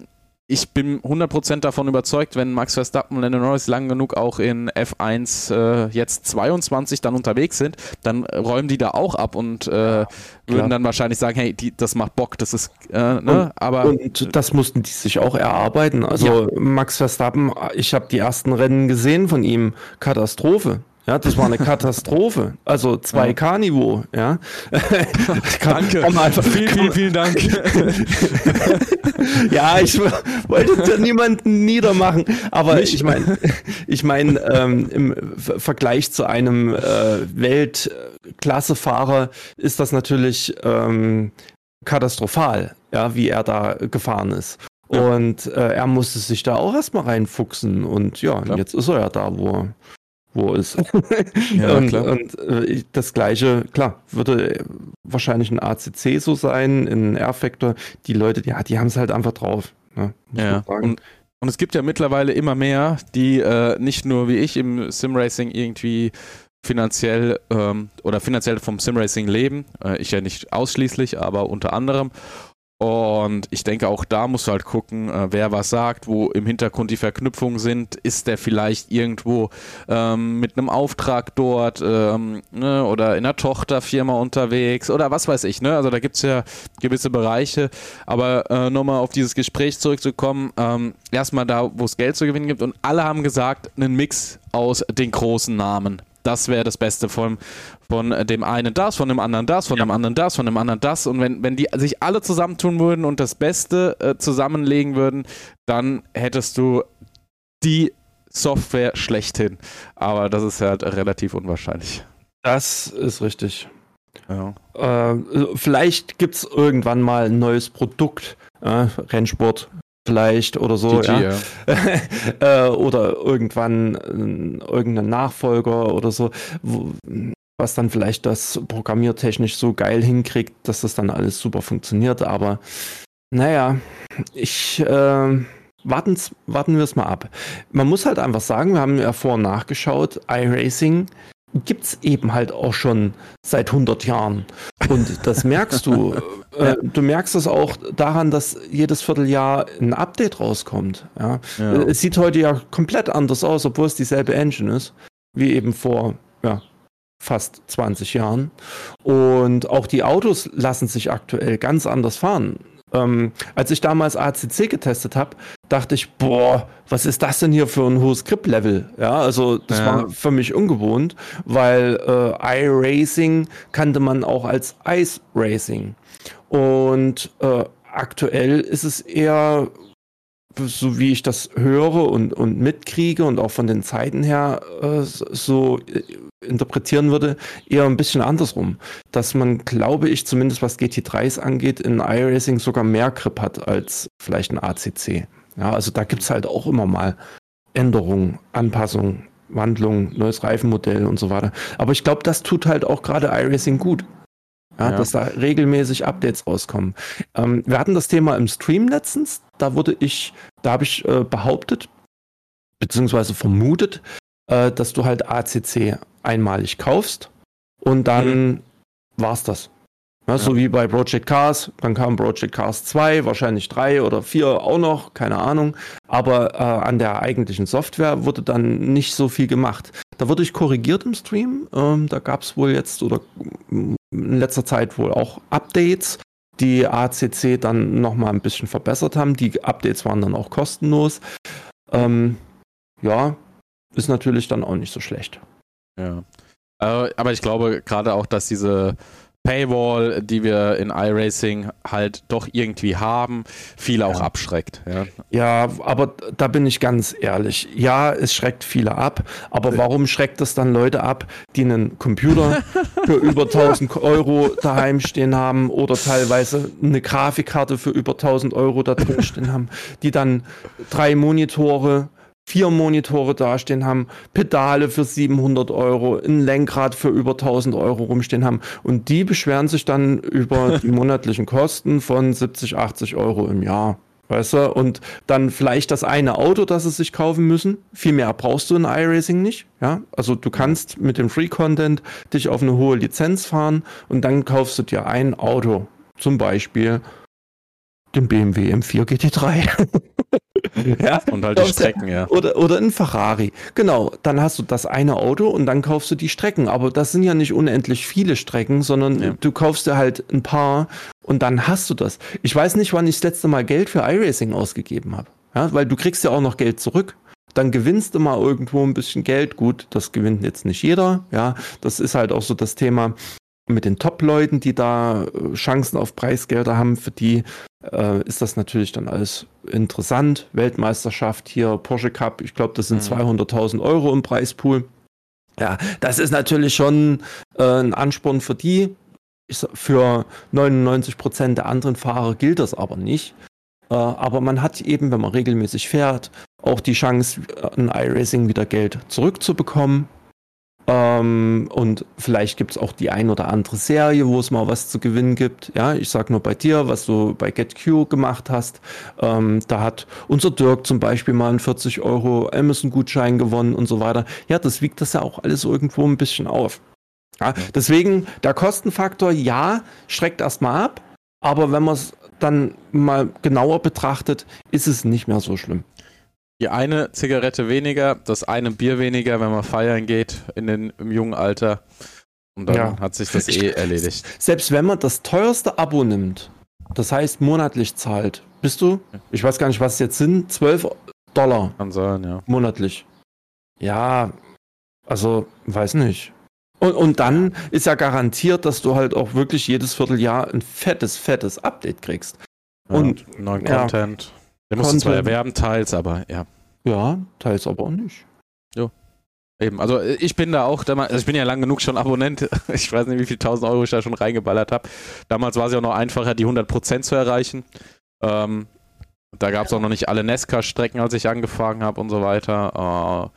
ich bin 100% davon überzeugt, wenn Max Verstappen und Lando Norris lang genug auch in F1 äh, jetzt 22 dann unterwegs sind, dann räumen die da auch ab und äh, würden dann wahrscheinlich sagen, hey, die, das macht Bock, das ist, äh, ne? Und, aber und das mussten die sich auch erarbeiten. Also ja. Max Verstappen, ich habe die ersten Rennen gesehen von ihm, Katastrophe. Ja, das war eine Katastrophe. Also 2K-Niveau, ja. Danke. Einfach, vielen, vielen, vielen Dank. ja, ich wollte niemanden niedermachen, aber Nicht. ich meine, ich meine, ähm, im Vergleich zu einem äh, Weltklassefahrer ist das natürlich ähm, katastrophal, ja, wie er da gefahren ist. Ja. Und äh, er musste sich da auch erstmal reinfuchsen und ja, Klar. jetzt ist er ja da, wo er wo ist. ja, und, klar. und äh, das gleiche, klar, würde wahrscheinlich ein ACC so sein, in R-Factor. Die Leute, ja, die haben es halt einfach drauf. Ne, ja, und, und es gibt ja mittlerweile immer mehr, die äh, nicht nur wie ich im Simracing irgendwie finanziell ähm, oder finanziell vom Simracing leben. Äh, ich ja nicht ausschließlich, aber unter anderem. Und ich denke, auch da musst du halt gucken, äh, wer was sagt, wo im Hintergrund die Verknüpfungen sind. Ist der vielleicht irgendwo ähm, mit einem Auftrag dort ähm, ne, oder in einer Tochterfirma unterwegs oder was weiß ich. Ne? Also da gibt es ja gewisse Bereiche. Aber äh, nochmal auf dieses Gespräch zurückzukommen, ähm, erstmal da, wo es Geld zu gewinnen gibt. Und alle haben gesagt, einen Mix aus den großen Namen das wäre das Beste von, von dem einen das, von dem anderen das, von ja. dem anderen das, von dem anderen das. Und wenn, wenn die sich alle zusammentun würden und das Beste äh, zusammenlegen würden, dann hättest du die Software schlechthin. Aber das ist halt relativ unwahrscheinlich. Das ist richtig. Ja. Äh, vielleicht gibt es irgendwann mal ein neues Produkt, äh, Rennsport, vielleicht oder so. GG, ja. ja. äh, oder irgendwann äh, irgendein Nachfolger oder so, wo, was dann vielleicht das programmiertechnisch so geil hinkriegt, dass das dann alles super funktioniert. Aber naja, ich äh, warten, warten wir es mal ab. Man muss halt einfach sagen, wir haben ja vor und nachgeschaut, iRacing gibt es eben halt auch schon seit 100 Jahren. Und das merkst du. äh, du merkst es auch daran, dass jedes Vierteljahr ein Update rauskommt. Ja? ja? Es sieht heute ja komplett anders aus, obwohl es dieselbe Engine ist, wie eben vor ja, fast 20 Jahren. Und auch die Autos lassen sich aktuell ganz anders fahren. Ähm, als ich damals ACC getestet habe, dachte ich, boah, was ist das denn hier für ein hohes Grip-Level? Ja, also das ja. war für mich ungewohnt, weil äh, iRacing kannte man auch als Ice Racing. Und äh, aktuell ist es eher so wie ich das höre und, und mitkriege und auch von den Zeiten her äh, so äh, interpretieren würde, eher ein bisschen andersrum. Dass man, glaube ich, zumindest was GT3s angeht, in iRacing sogar mehr Grip hat als vielleicht ein ACC. Ja, also da gibt es halt auch immer mal Änderungen, Anpassungen, Wandlungen, neues Reifenmodell und so weiter. Aber ich glaube, das tut halt auch gerade iRacing gut. Ja, ja. Dass da regelmäßig Updates rauskommen. Ähm, wir hatten das Thema im Stream letztens. Da wurde ich, da habe ich äh, behauptet, beziehungsweise vermutet, äh, dass du halt ACC einmalig kaufst und dann mhm. war's das. Ja. So wie bei Project Cars, dann kam Project Cars 2, wahrscheinlich 3 oder 4 auch noch, keine Ahnung. Aber äh, an der eigentlichen Software wurde dann nicht so viel gemacht. Da wurde ich korrigiert im Stream. Ähm, da gab es wohl jetzt oder in letzter Zeit wohl auch Updates, die ACC dann nochmal ein bisschen verbessert haben. Die Updates waren dann auch kostenlos. Ähm, ja, ist natürlich dann auch nicht so schlecht. Ja. Äh, aber ich glaube gerade auch, dass diese Paywall, die wir in iRacing halt doch irgendwie haben, viele auch abschreckt. Ja. ja, aber da bin ich ganz ehrlich. Ja, es schreckt viele ab, aber warum schreckt es dann Leute ab, die einen Computer für über 1000 Euro daheim stehen haben oder teilweise eine Grafikkarte für über 1000 Euro da drin stehen haben, die dann drei Monitore vier Monitore dastehen haben, Pedale für 700 Euro, ein Lenkrad für über 1000 Euro rumstehen haben. Und die beschweren sich dann über die monatlichen Kosten von 70, 80 Euro im Jahr. Weißt du? Und dann vielleicht das eine Auto, das sie sich kaufen müssen. Viel mehr brauchst du in iRacing nicht. Ja, also du kannst mit dem Free Content dich auf eine hohe Lizenz fahren und dann kaufst du dir ein Auto. Zum Beispiel den BMW M4 GT3. ja, und halt die Strecken, ja. Oder, oder ein Ferrari. Genau, dann hast du das eine Auto und dann kaufst du die Strecken. Aber das sind ja nicht unendlich viele Strecken, sondern ja. du kaufst dir halt ein paar und dann hast du das. Ich weiß nicht, wann ich das letzte Mal Geld für iRacing ausgegeben habe. Ja, weil du kriegst ja auch noch Geld zurück. dann gewinnst du mal irgendwo ein bisschen Geld. Gut, das gewinnt jetzt nicht jeder. Ja, das ist halt auch so das Thema mit den Top-Leuten, die da äh, Chancen auf Preisgelder haben. Für die äh, ist das natürlich dann alles interessant. Weltmeisterschaft hier, Porsche Cup, ich glaube, das sind mhm. 200.000 Euro im Preispool. Ja, das ist natürlich schon äh, ein Ansporn für die. Für 99 Prozent der anderen Fahrer gilt das aber nicht. Äh, aber man hat eben, wenn man regelmäßig fährt, auch die Chance, an iRacing wieder Geld zurückzubekommen. Ähm, und vielleicht gibt es auch die ein oder andere Serie, wo es mal was zu gewinnen gibt. Ja, ich sag nur bei dir, was du bei GetQ gemacht hast. Ähm, da hat unser Dirk zum Beispiel mal einen 40 Euro Amazon-Gutschein gewonnen und so weiter. Ja, das wiegt das ja auch alles irgendwo ein bisschen auf. Ja, deswegen der Kostenfaktor, ja, schreckt erstmal ab. Aber wenn man es dann mal genauer betrachtet, ist es nicht mehr so schlimm. Die eine Zigarette weniger, das eine Bier weniger, wenn man feiern geht in den, im jungen Alter. Und dann ja. hat sich das eh erledigt. Selbst wenn man das teuerste Abo nimmt, das heißt monatlich zahlt, bist du, ich weiß gar nicht, was es jetzt sind, 12 Dollar. Kann sein, ja. Monatlich. Ja, also, weiß nicht. Und, und dann ist ja garantiert, dass du halt auch wirklich jedes Vierteljahr ein fettes, fettes Update kriegst. Ja, und neuen ja, Content. Der musst du zwar erwerben, teils, aber ja. Ja, teils aber auch nicht. Jo. Eben, also ich bin da auch, also ich bin ja lang genug schon Abonnent. Ich weiß nicht, wie viel tausend Euro ich da schon reingeballert habe. Damals war es ja auch noch einfacher, die 100% zu erreichen. Ähm, da gab es auch noch nicht alle Nesca-Strecken, als ich angefangen habe und so weiter.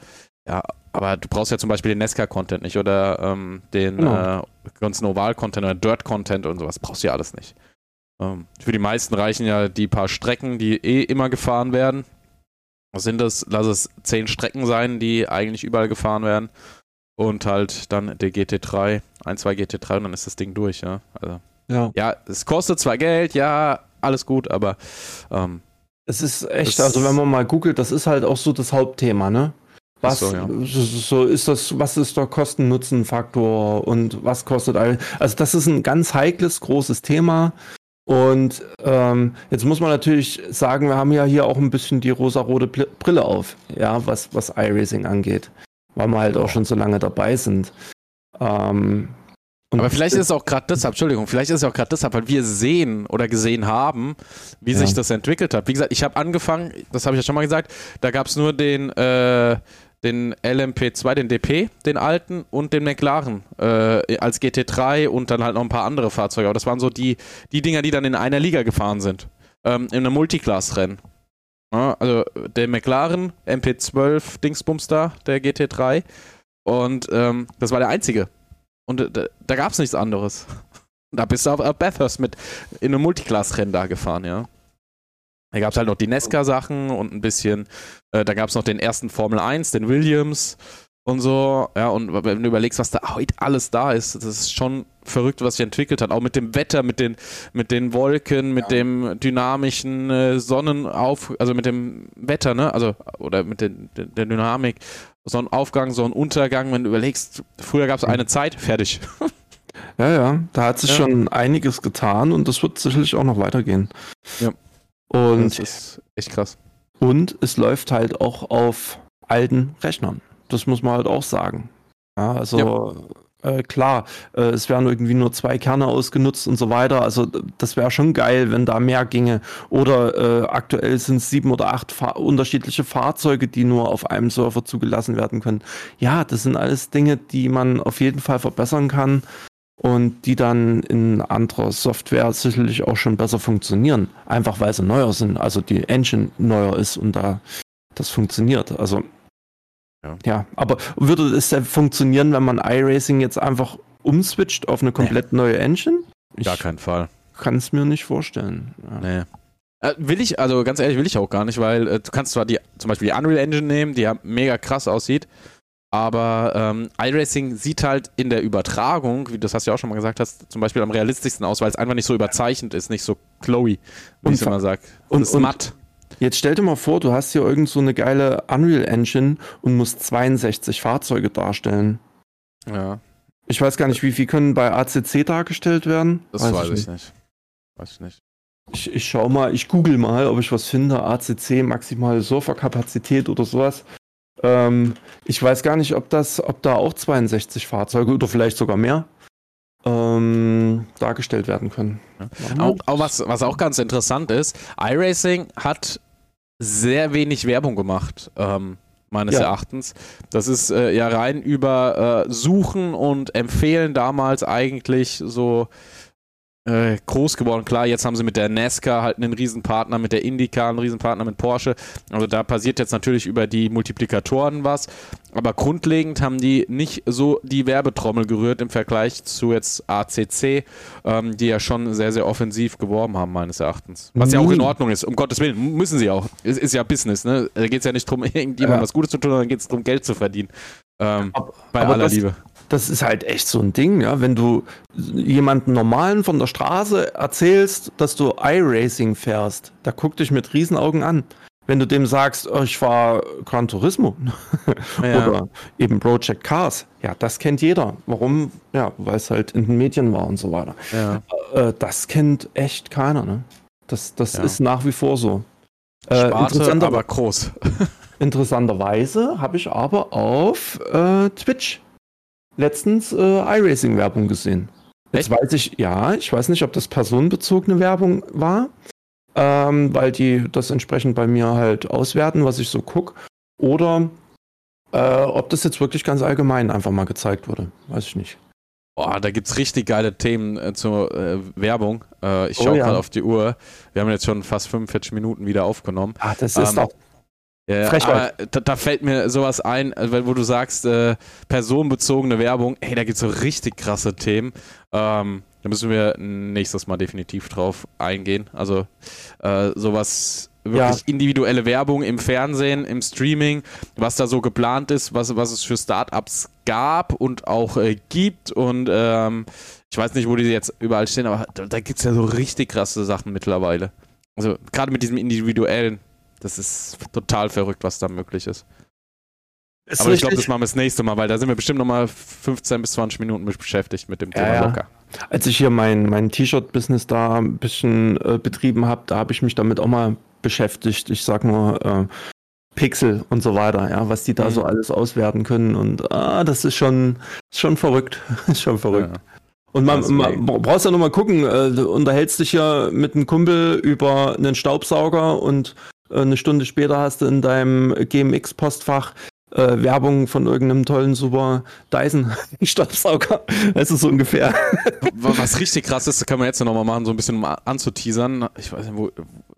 Äh, ja, aber du brauchst ja zum Beispiel den Nesca-Content nicht oder ähm, den genau. äh, ganzen Oval-Content oder Dirt-Content und sowas. Brauchst du ja alles nicht. Ähm, für die meisten reichen ja die paar Strecken, die eh immer gefahren werden. Was sind das? Lass es zehn Strecken sein, die eigentlich überall gefahren werden. Und halt dann der GT3, ein, zwei GT3 und dann ist das Ding durch, ja. Also, ja. ja, es kostet zwar Geld, ja, alles gut, aber ähm, es ist echt, also wenn man mal googelt, das ist halt auch so das Hauptthema, ne? Was so, ja. so, ist das, was ist der Kosten-Nutzen-Faktor und was kostet all. Also, das ist ein ganz heikles, großes Thema. Und ähm, jetzt muss man natürlich sagen, wir haben ja hier auch ein bisschen die rosa-rote Brille auf, ja, was, was iRacing angeht, weil wir halt auch schon so lange dabei sind. Ähm, aber vielleicht ist es auch gerade deshalb, Entschuldigung, vielleicht ist es auch gerade deshalb, weil wir sehen oder gesehen haben, wie ja. sich das entwickelt hat. Wie gesagt, ich habe angefangen, das habe ich ja schon mal gesagt, da gab es nur den, äh, den LMP2, den DP, den alten und den McLaren äh, als GT3 und dann halt noch ein paar andere Fahrzeuge. Aber das waren so die, die Dinger, die dann in einer Liga gefahren sind. Ähm, in einem Multiclass-Rennen. Ja, also der McLaren MP12 Dingsbums da, der GT3. Und ähm, das war der einzige. Und äh, da, da gab es nichts anderes. Da bist du auf Bathurst mit in einem Multiclass-Rennen da gefahren, ja. Da gab es halt noch die Nesca-Sachen und ein bisschen, äh, da gab es noch den ersten Formel 1, den Williams und so. Ja, und wenn du überlegst, was da heute alles da ist, das ist schon verrückt, was sich entwickelt hat. Auch mit dem Wetter, mit den, mit den Wolken, mit ja. dem dynamischen äh, Sonnenauf, also mit dem Wetter, ne? Also, oder mit den, der Dynamik. Sonnenaufgang, Sonnenuntergang, wenn du überlegst, früher gab es eine Zeit, fertig. Ja, ja, da hat sich ja. schon einiges getan und das wird sicherlich auch noch weitergehen. Ja. Und das ist echt krass. Und es läuft halt auch auf alten Rechnern. Das muss man halt auch sagen. Ja, also ja. Äh, klar, äh, es werden irgendwie nur zwei Kerne ausgenutzt und so weiter. Also das wäre schon geil, wenn da mehr ginge. Oder äh, aktuell sind es sieben oder acht Fa unterschiedliche Fahrzeuge, die nur auf einem Server zugelassen werden können. Ja, das sind alles Dinge, die man auf jeden Fall verbessern kann und die dann in anderer Software sicherlich auch schon besser funktionieren. Einfach weil sie neuer sind, also die Engine neuer ist und da das funktioniert. Also ja, ja aber würde es ja funktionieren, wenn man iRacing jetzt einfach umswitcht auf eine komplett neue Engine? Ich Gar keinen Fall. Kann es mir nicht vorstellen. Ja. Nee. Äh, will ich, also ganz ehrlich, will ich auch gar nicht, weil äh, du kannst zwar die, zum Beispiel die Unreal Engine nehmen, die ja mega krass aussieht, aber ähm, iRacing sieht halt in der Übertragung, wie du das hast ja auch schon mal gesagt hast, zum Beispiel am realistischsten aus, weil es einfach nicht so überzeichnet ist, nicht so glowy, wie ich immer sage. Und, ist und matt. Jetzt stell dir mal vor, du hast hier irgend so eine geile Unreal Engine und musst 62 Fahrzeuge darstellen. Ja. Ich weiß gar nicht, wie viel können bei ACC dargestellt werden? Das weiß, weiß ich nicht. nicht. Weiß ich nicht. Ich, ich schau mal, ich google mal, ob ich was finde. ACC, maximale Surferkapazität oder sowas. Ähm, ich weiß gar nicht, ob das, ob da auch 62 Fahrzeuge oder vielleicht sogar mehr ähm, dargestellt werden können. Ja. Auch, auch, was, was auch ganz interessant ist, iRacing hat sehr wenig Werbung gemacht. Ähm, meines ja. Erachtens. Das ist äh, ja rein über äh, Suchen und Empfehlen damals eigentlich so äh, groß geworden. Klar, jetzt haben sie mit der NASCAR halt einen Riesenpartner, mit der IndyCar einen Riesenpartner, mit Porsche. Also da passiert jetzt natürlich über die Multiplikatoren was. Aber grundlegend haben die nicht so die Werbetrommel gerührt im Vergleich zu jetzt ACC, ähm, die ja schon sehr, sehr offensiv geworben haben, meines Erachtens. Was ja auch in Ordnung ist, um Gottes Willen, müssen sie auch. Es ist ja Business, ne? Da geht es ja nicht darum, irgendjemandem ja. was Gutes zu tun, sondern geht es darum, Geld zu verdienen. Ähm, aber, bei aller das, Liebe das ist halt echt so ein Ding, ja. Wenn du jemanden normalen von der Straße erzählst, dass du iRacing fährst, da guckt dich mit Riesenaugen an. Wenn du dem sagst, oh, ich fahre Gran Turismo ja. oder eben Project Cars, ja, das kennt jeder. Warum? Ja, weil es halt in den Medien war und so weiter. Ja. Äh, das kennt echt keiner, ne? Das, das ja. ist nach wie vor so. Äh, Sparte, aber groß. interessanterweise habe ich aber auf äh, Twitch letztens äh, iRacing-Werbung gesehen. Jetzt Echt? weiß ich, ja, ich weiß nicht, ob das personenbezogene Werbung war, ähm, weil die das entsprechend bei mir halt auswerten, was ich so gucke, oder äh, ob das jetzt wirklich ganz allgemein einfach mal gezeigt wurde. Weiß ich nicht. Boah, da gibt es richtig geile Themen äh, zur äh, Werbung. Äh, ich schaue oh, ja. gerade auf die Uhr. Wir haben jetzt schon fast 45 Minuten wieder aufgenommen. Ah, das ist ähm, doch ja, aber da, da, fällt mir sowas ein, äh, wo du sagst, äh, personenbezogene Werbung, hey, da gibt es so richtig krasse Themen. Ähm, da müssen wir nächstes Mal definitiv drauf eingehen. Also äh, sowas, wirklich ja. individuelle Werbung im Fernsehen, im Streaming, was da so geplant ist, was, was es für Startups gab und auch äh, gibt. Und ähm, ich weiß nicht, wo die jetzt überall stehen, aber da, da gibt es ja so richtig krasse Sachen mittlerweile. Also gerade mit diesem individuellen das ist total verrückt, was da möglich ist. ist Aber ich glaube, das machen wir das nächste Mal, weil da sind wir bestimmt nochmal 15 bis 20 Minuten beschäftigt mit dem Thema ja, locker. Als ich hier mein, mein T-Shirt-Business da ein bisschen äh, betrieben habe, da habe ich mich damit auch mal beschäftigt. Ich sag nur äh, Pixel und so weiter, ja, was die da mhm. so alles auswerten können. Und ah, das ist schon, schon verrückt. ist schon verrückt. Ja. Und man, man brauchst ja nur mal gucken, äh, du unterhältst dich ja mit einem Kumpel über einen Staubsauger und eine Stunde später hast du in deinem GMX-Postfach äh, Werbung von irgendeinem tollen super Dyson-Staubsauger. Das ist so ungefähr. Was richtig krass ist, das kann man jetzt nochmal machen, so ein bisschen um anzuteasern. Ich weiß nicht, wo,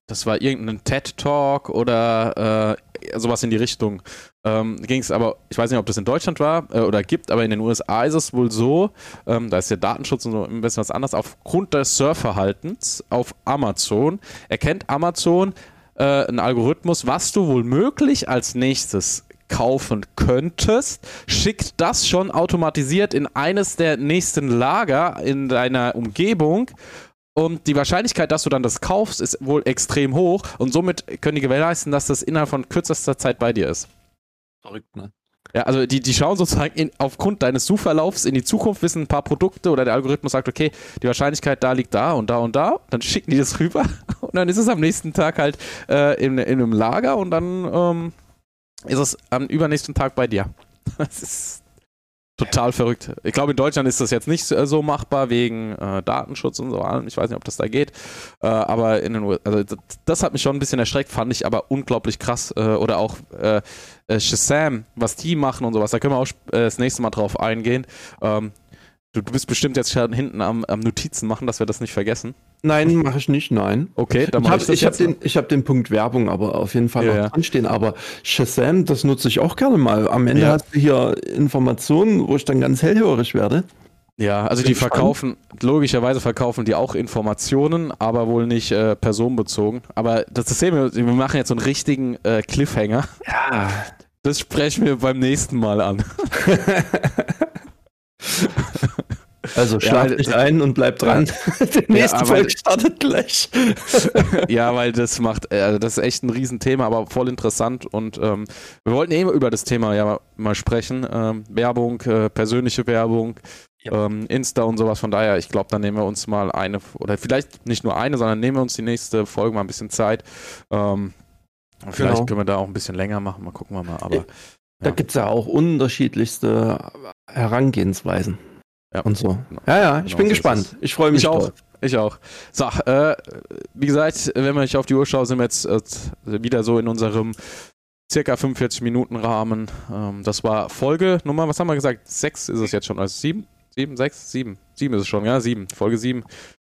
das war irgendein TED-Talk oder äh, sowas in die Richtung. Ähm, Ging es aber, ich weiß nicht, ob das in Deutschland war äh, oder gibt, aber in den USA ist es wohl so, ähm, da ist der Datenschutz und so ein bisschen was anderes, aufgrund des Surfverhaltens auf Amazon erkennt Amazon, äh, ein Algorithmus, was du wohl möglich als nächstes kaufen könntest, schickt das schon automatisiert in eines der nächsten Lager in deiner Umgebung und die Wahrscheinlichkeit, dass du dann das kaufst, ist wohl extrem hoch und somit können die gewährleisten, dass das innerhalb von kürzester Zeit bei dir ist. Verrückt, ne? Ja, also die, die schauen sozusagen in, aufgrund deines Suchverlaufs in die Zukunft, wissen ein paar Produkte oder der Algorithmus sagt, okay, die Wahrscheinlichkeit da liegt da und da und da, dann schicken die das rüber und dann ist es am nächsten Tag halt äh, in, in einem Lager und dann ähm, ist es am übernächsten Tag bei dir. Das ist total verrückt. Ich glaube, in Deutschland ist das jetzt nicht so machbar wegen äh, Datenschutz und so. Ich weiß nicht, ob das da geht. Äh, aber in den USA, also das hat mich schon ein bisschen erschreckt, fand ich aber unglaublich krass. Äh, oder auch äh, äh, Shazam, was die machen und sowas. Da können wir auch äh, das nächste Mal drauf eingehen. Ähm, du, du, bist bestimmt jetzt schon hinten am, am Notizen machen, dass wir das nicht vergessen. Nein, mache ich nicht, nein. Okay, dann mache ich, ich das. Ich habe den, hab den Punkt Werbung aber auf jeden Fall ja, noch dran Aber Shazam, das nutze ich auch gerne mal. Am Ende ja. hast du hier Informationen, wo ich dann ganz hellhörig werde. Ja, also die verkaufen, logischerweise verkaufen die auch Informationen, aber wohl nicht äh, personenbezogen. Aber das, das sehen wir, wir machen jetzt so einen richtigen äh, Cliffhanger. Ja. Das sprechen wir beim nächsten Mal an. Also schlaf ja, dich ein und bleib dran. Die nächste ja, Folge startet gleich. ja, weil das macht, also das ist echt ein Riesenthema, aber voll interessant. Und ähm, wir wollten eben über das Thema ja mal sprechen. Ähm, Werbung, äh, persönliche Werbung, ja. ähm, Insta und sowas. Von daher, ich glaube, da nehmen wir uns mal eine, oder vielleicht nicht nur eine, sondern nehmen wir uns die nächste Folge mal ein bisschen Zeit. Ähm, vielleicht genau. können wir da auch ein bisschen länger machen, mal gucken wir mal. Aber Da gibt es ja auch unterschiedlichste Herangehensweisen. Ja. Und so. Genau. Ja, ja, ich genau bin so gespannt. Ich freue mich ich auch. Ich auch. So, äh, wie gesagt, wenn ich auf die Uhr schaue, sind wir jetzt äh, wieder so in unserem circa 45 Minuten Rahmen. Ähm, das war Folge Nummer, was haben wir gesagt? Sechs ist es jetzt schon, also sieben? Sieben, sechs, sieben. Sieben ist es schon, ja, sieben. Folge sieben.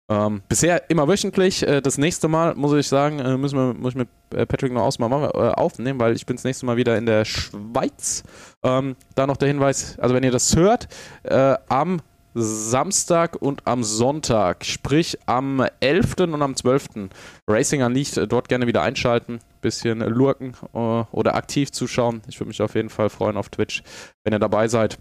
Ähm, bisher immer wöchentlich. Äh, das nächste Mal, muss ich sagen, äh, müssen wir, muss ich mit äh, Patrick noch ausmal machen, äh, aufnehmen, weil ich bin das nächste Mal wieder in der Schweiz. Ähm, da noch der Hinweis, also wenn ihr das hört, äh, am Samstag und am Sonntag, sprich am 11. und am 12. Racing Unleashed, äh, dort gerne wieder einschalten, bisschen lurken oder aktiv zuschauen. Ich würde mich auf jeden Fall freuen auf Twitch, wenn ihr dabei seid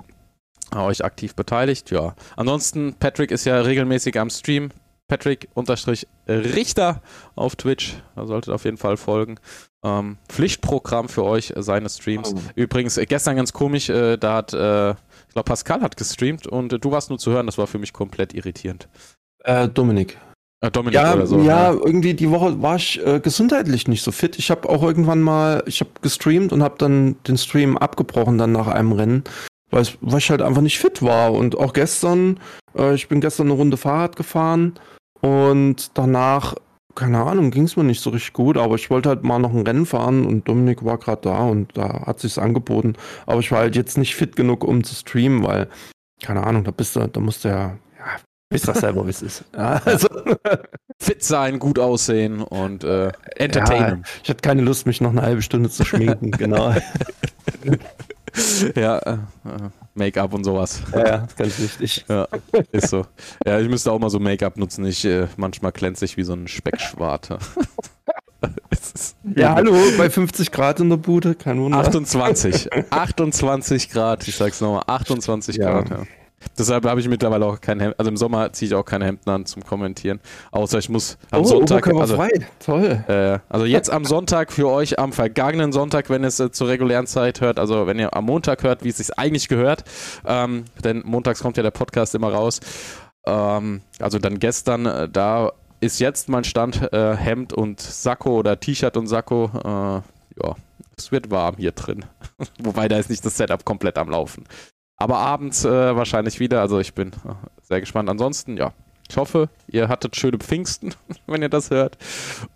euch aktiv beteiligt. Ja. Ansonsten, Patrick ist ja regelmäßig am Stream. Patrick-Richter auf Twitch. Da solltet ihr auf jeden Fall folgen. Ähm, Pflichtprogramm für euch, äh, seine Streams. Oh. Übrigens, äh, gestern ganz komisch, äh, da hat, äh, ich glaube, Pascal hat gestreamt und äh, du warst nur zu hören. Das war für mich komplett irritierend. Äh, Dominik. Dominik ja, oder so. Ja, ja, irgendwie die Woche war ich gesundheitlich nicht so fit. Ich habe auch irgendwann mal, ich habe gestreamt und habe dann den Stream abgebrochen dann nach einem Rennen weil, weil ich halt einfach nicht fit war. Und auch gestern, äh, ich bin gestern eine Runde Fahrrad gefahren und danach, keine Ahnung, ging es mir nicht so richtig gut, aber ich wollte halt mal noch ein Rennen fahren und Dominik war gerade da und da hat sich's angeboten. Aber ich war halt jetzt nicht fit genug, um zu streamen, weil, keine Ahnung, da bist du, da musst du ja, ja Wisst das selber, wie es ist. Ja, also. Fit sein, gut aussehen und äh, entertainen. Ja, ich hatte keine Lust, mich noch eine halbe Stunde zu schminken, genau. ja, äh, Make-up und sowas. Ja, ja, ganz wichtig. Ja, ist so. Ja, ich müsste auch mal so Make-up nutzen. Ich, äh, manchmal glänze ich wie so ein Speckschwarte. ja, hallo, bei 50 Grad in der Bude, kein Wunder. 28. 28 Grad, ich sag's nochmal, 28 ja. Grad, ja. Deshalb habe ich mittlerweile auch kein Hemd. Also im Sommer ziehe ich auch keine Hemden an zum Kommentieren. Außer ich muss am oh, Sonntag. Also, frei. Toll. Äh, also jetzt am Sonntag für euch, am vergangenen Sonntag, wenn es äh, zur regulären Zeit hört, also wenn ihr am Montag hört, wie es sich eigentlich gehört. Ähm, denn montags kommt ja der Podcast immer raus. Ähm, also dann gestern, äh, da ist jetzt mein Stand äh, Hemd und Sakko oder T-Shirt und Sakko. Äh, ja, es wird warm hier drin. Wobei da ist nicht das Setup komplett am Laufen. Aber abends äh, wahrscheinlich wieder. Also ich bin äh, sehr gespannt. Ansonsten, ja, ich hoffe, ihr hattet schöne Pfingsten, wenn ihr das hört.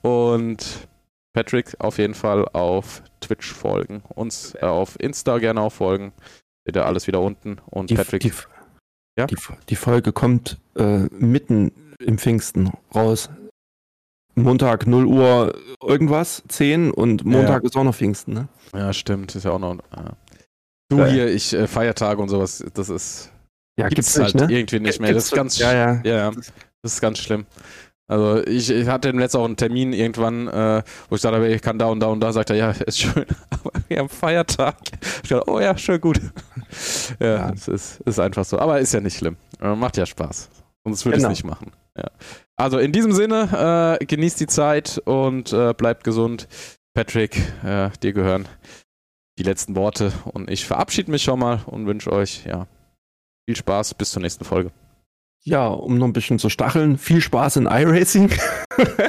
Und Patrick auf jeden Fall auf Twitch folgen. Uns äh, auf Insta gerne auch folgen. Seht ihr alles wieder unten. Und die, Patrick. Die, ja? die, die Folge kommt äh, mitten im Pfingsten raus. Montag 0 Uhr irgendwas, 10 und Montag ja. ist auch noch Pfingsten, ne? Ja, stimmt. Ist ja auch noch. Äh, Du hier, ich äh, Feiertage und sowas, das ist. Ja, gibt's, gibt's halt ne? irgendwie nicht mehr. Das ist ganz, ja, ja. ja, das ist ganz schlimm. Also ich, ich hatte im letzten auch einen Termin irgendwann, äh, wo ich sagte, ich kann da und da und da, sagt er, ja, ist schön, aber wir haben Feiertag. Ich dachte, oh ja, schön gut. ja, ja. es ist, ist einfach so. Aber ist ja nicht schlimm. Äh, macht ja Spaß. Sonst würde ich genau. es nicht machen. Ja. Also in diesem Sinne, äh, genießt die Zeit und äh, bleibt gesund. Patrick, äh, dir gehören die letzten Worte und ich verabschiede mich schon mal und wünsche euch ja viel Spaß bis zur nächsten Folge. Ja, um noch ein bisschen zu stacheln, viel Spaß in iRacing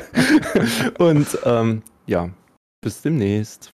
und ähm, ja, bis demnächst.